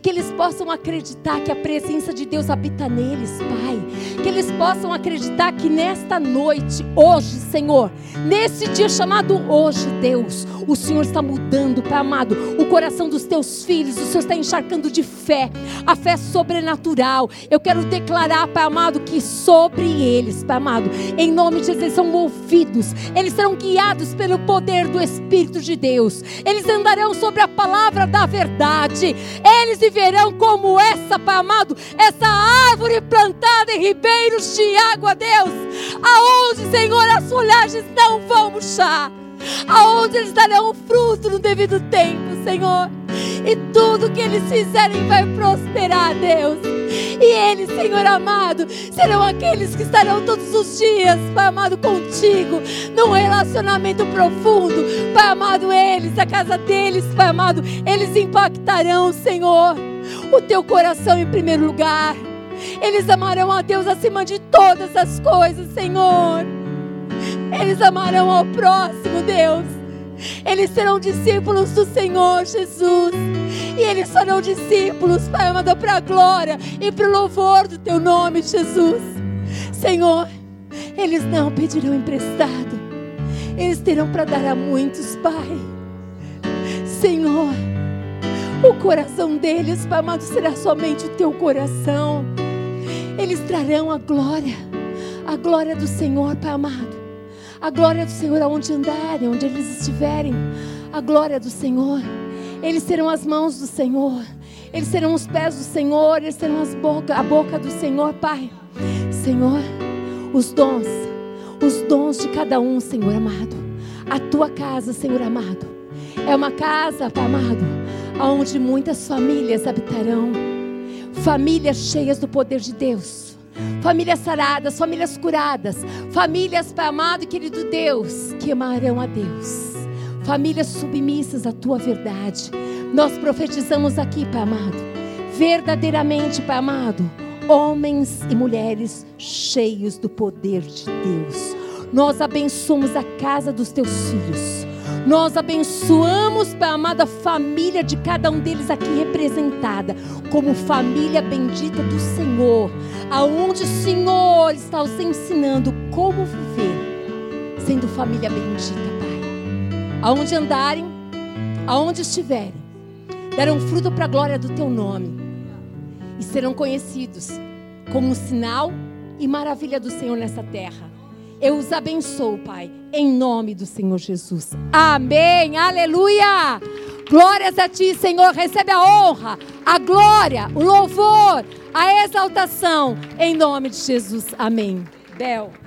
Que eles possam acreditar que a presença de Deus habita neles, Pai. Que eles possam acreditar que nesta noite, hoje, Senhor, nesse dia chamado hoje, Deus, O Senhor está mudando, Pai amado, o coração dos teus filhos. O Senhor está encharcando de fé, a fé sobrenatural. Eu quero declarar, Pai amado, que sobre eles, Pai amado, em nome de Jesus, eles são movidos, eles serão guiados pelo poder do Espírito de Deus. Eles andarão sobre a palavra da verdade. Eles viverão como essa, Pai amado, essa árvore plantada em ribeiros de água, Deus, aonde, Senhor, as folhagens não vão murchar aonde eles darão fruto no devido tempo, Senhor. E tudo que eles fizerem vai prosperar, Deus. E eles, Senhor amado, serão aqueles que estarão todos os dias, Pai amado, contigo, num relacionamento profundo. Pai amado, eles, a casa deles, Pai amado, eles impactarão, Senhor, o teu coração em primeiro lugar. Eles amarão a Deus acima de todas as coisas, Senhor. Eles amarão ao próximo, Deus. Eles serão discípulos do Senhor Jesus. E eles serão discípulos, Pai amado, para a glória e para o louvor do Teu nome, Jesus. Senhor, eles não pedirão emprestado. Eles terão para dar a muitos, Pai. Senhor, o coração deles, Pai amado, será somente o Teu coração. Eles trarão a glória, a glória do Senhor, Pai amado a glória do Senhor aonde andarem, onde eles estiverem. A glória do Senhor. Eles serão as mãos do Senhor. Eles serão os pés do Senhor. Eles serão as boca, a boca do Senhor, Pai. Senhor, os dons, os dons de cada um, Senhor amado. A tua casa, Senhor amado. É uma casa, Pai amado, onde muitas famílias habitarão. Famílias cheias do poder de Deus famílias saradas, famílias curadas, famílias, Pai amado e querido Deus, que amarão a Deus, famílias submissas à tua verdade. Nós profetizamos aqui, Pai amado, verdadeiramente, Pai amado, homens e mulheres cheios do poder de Deus. Nós abençoamos a casa dos teus filhos. Nós abençoamos, a família de cada um deles aqui representada, como família bendita do Senhor, aonde o Senhor está os ensinando como viver, sendo família bendita, Pai. Aonde andarem, aonde estiverem, darão fruto para a glória do Teu nome e serão conhecidos como um sinal e maravilha do Senhor nessa terra. Eu os abençoo, Pai, em nome do Senhor Jesus. Amém. Aleluia. Glórias a Ti, Senhor. Recebe a honra, a glória, o louvor, a exaltação, em nome de Jesus. Amém. Bel.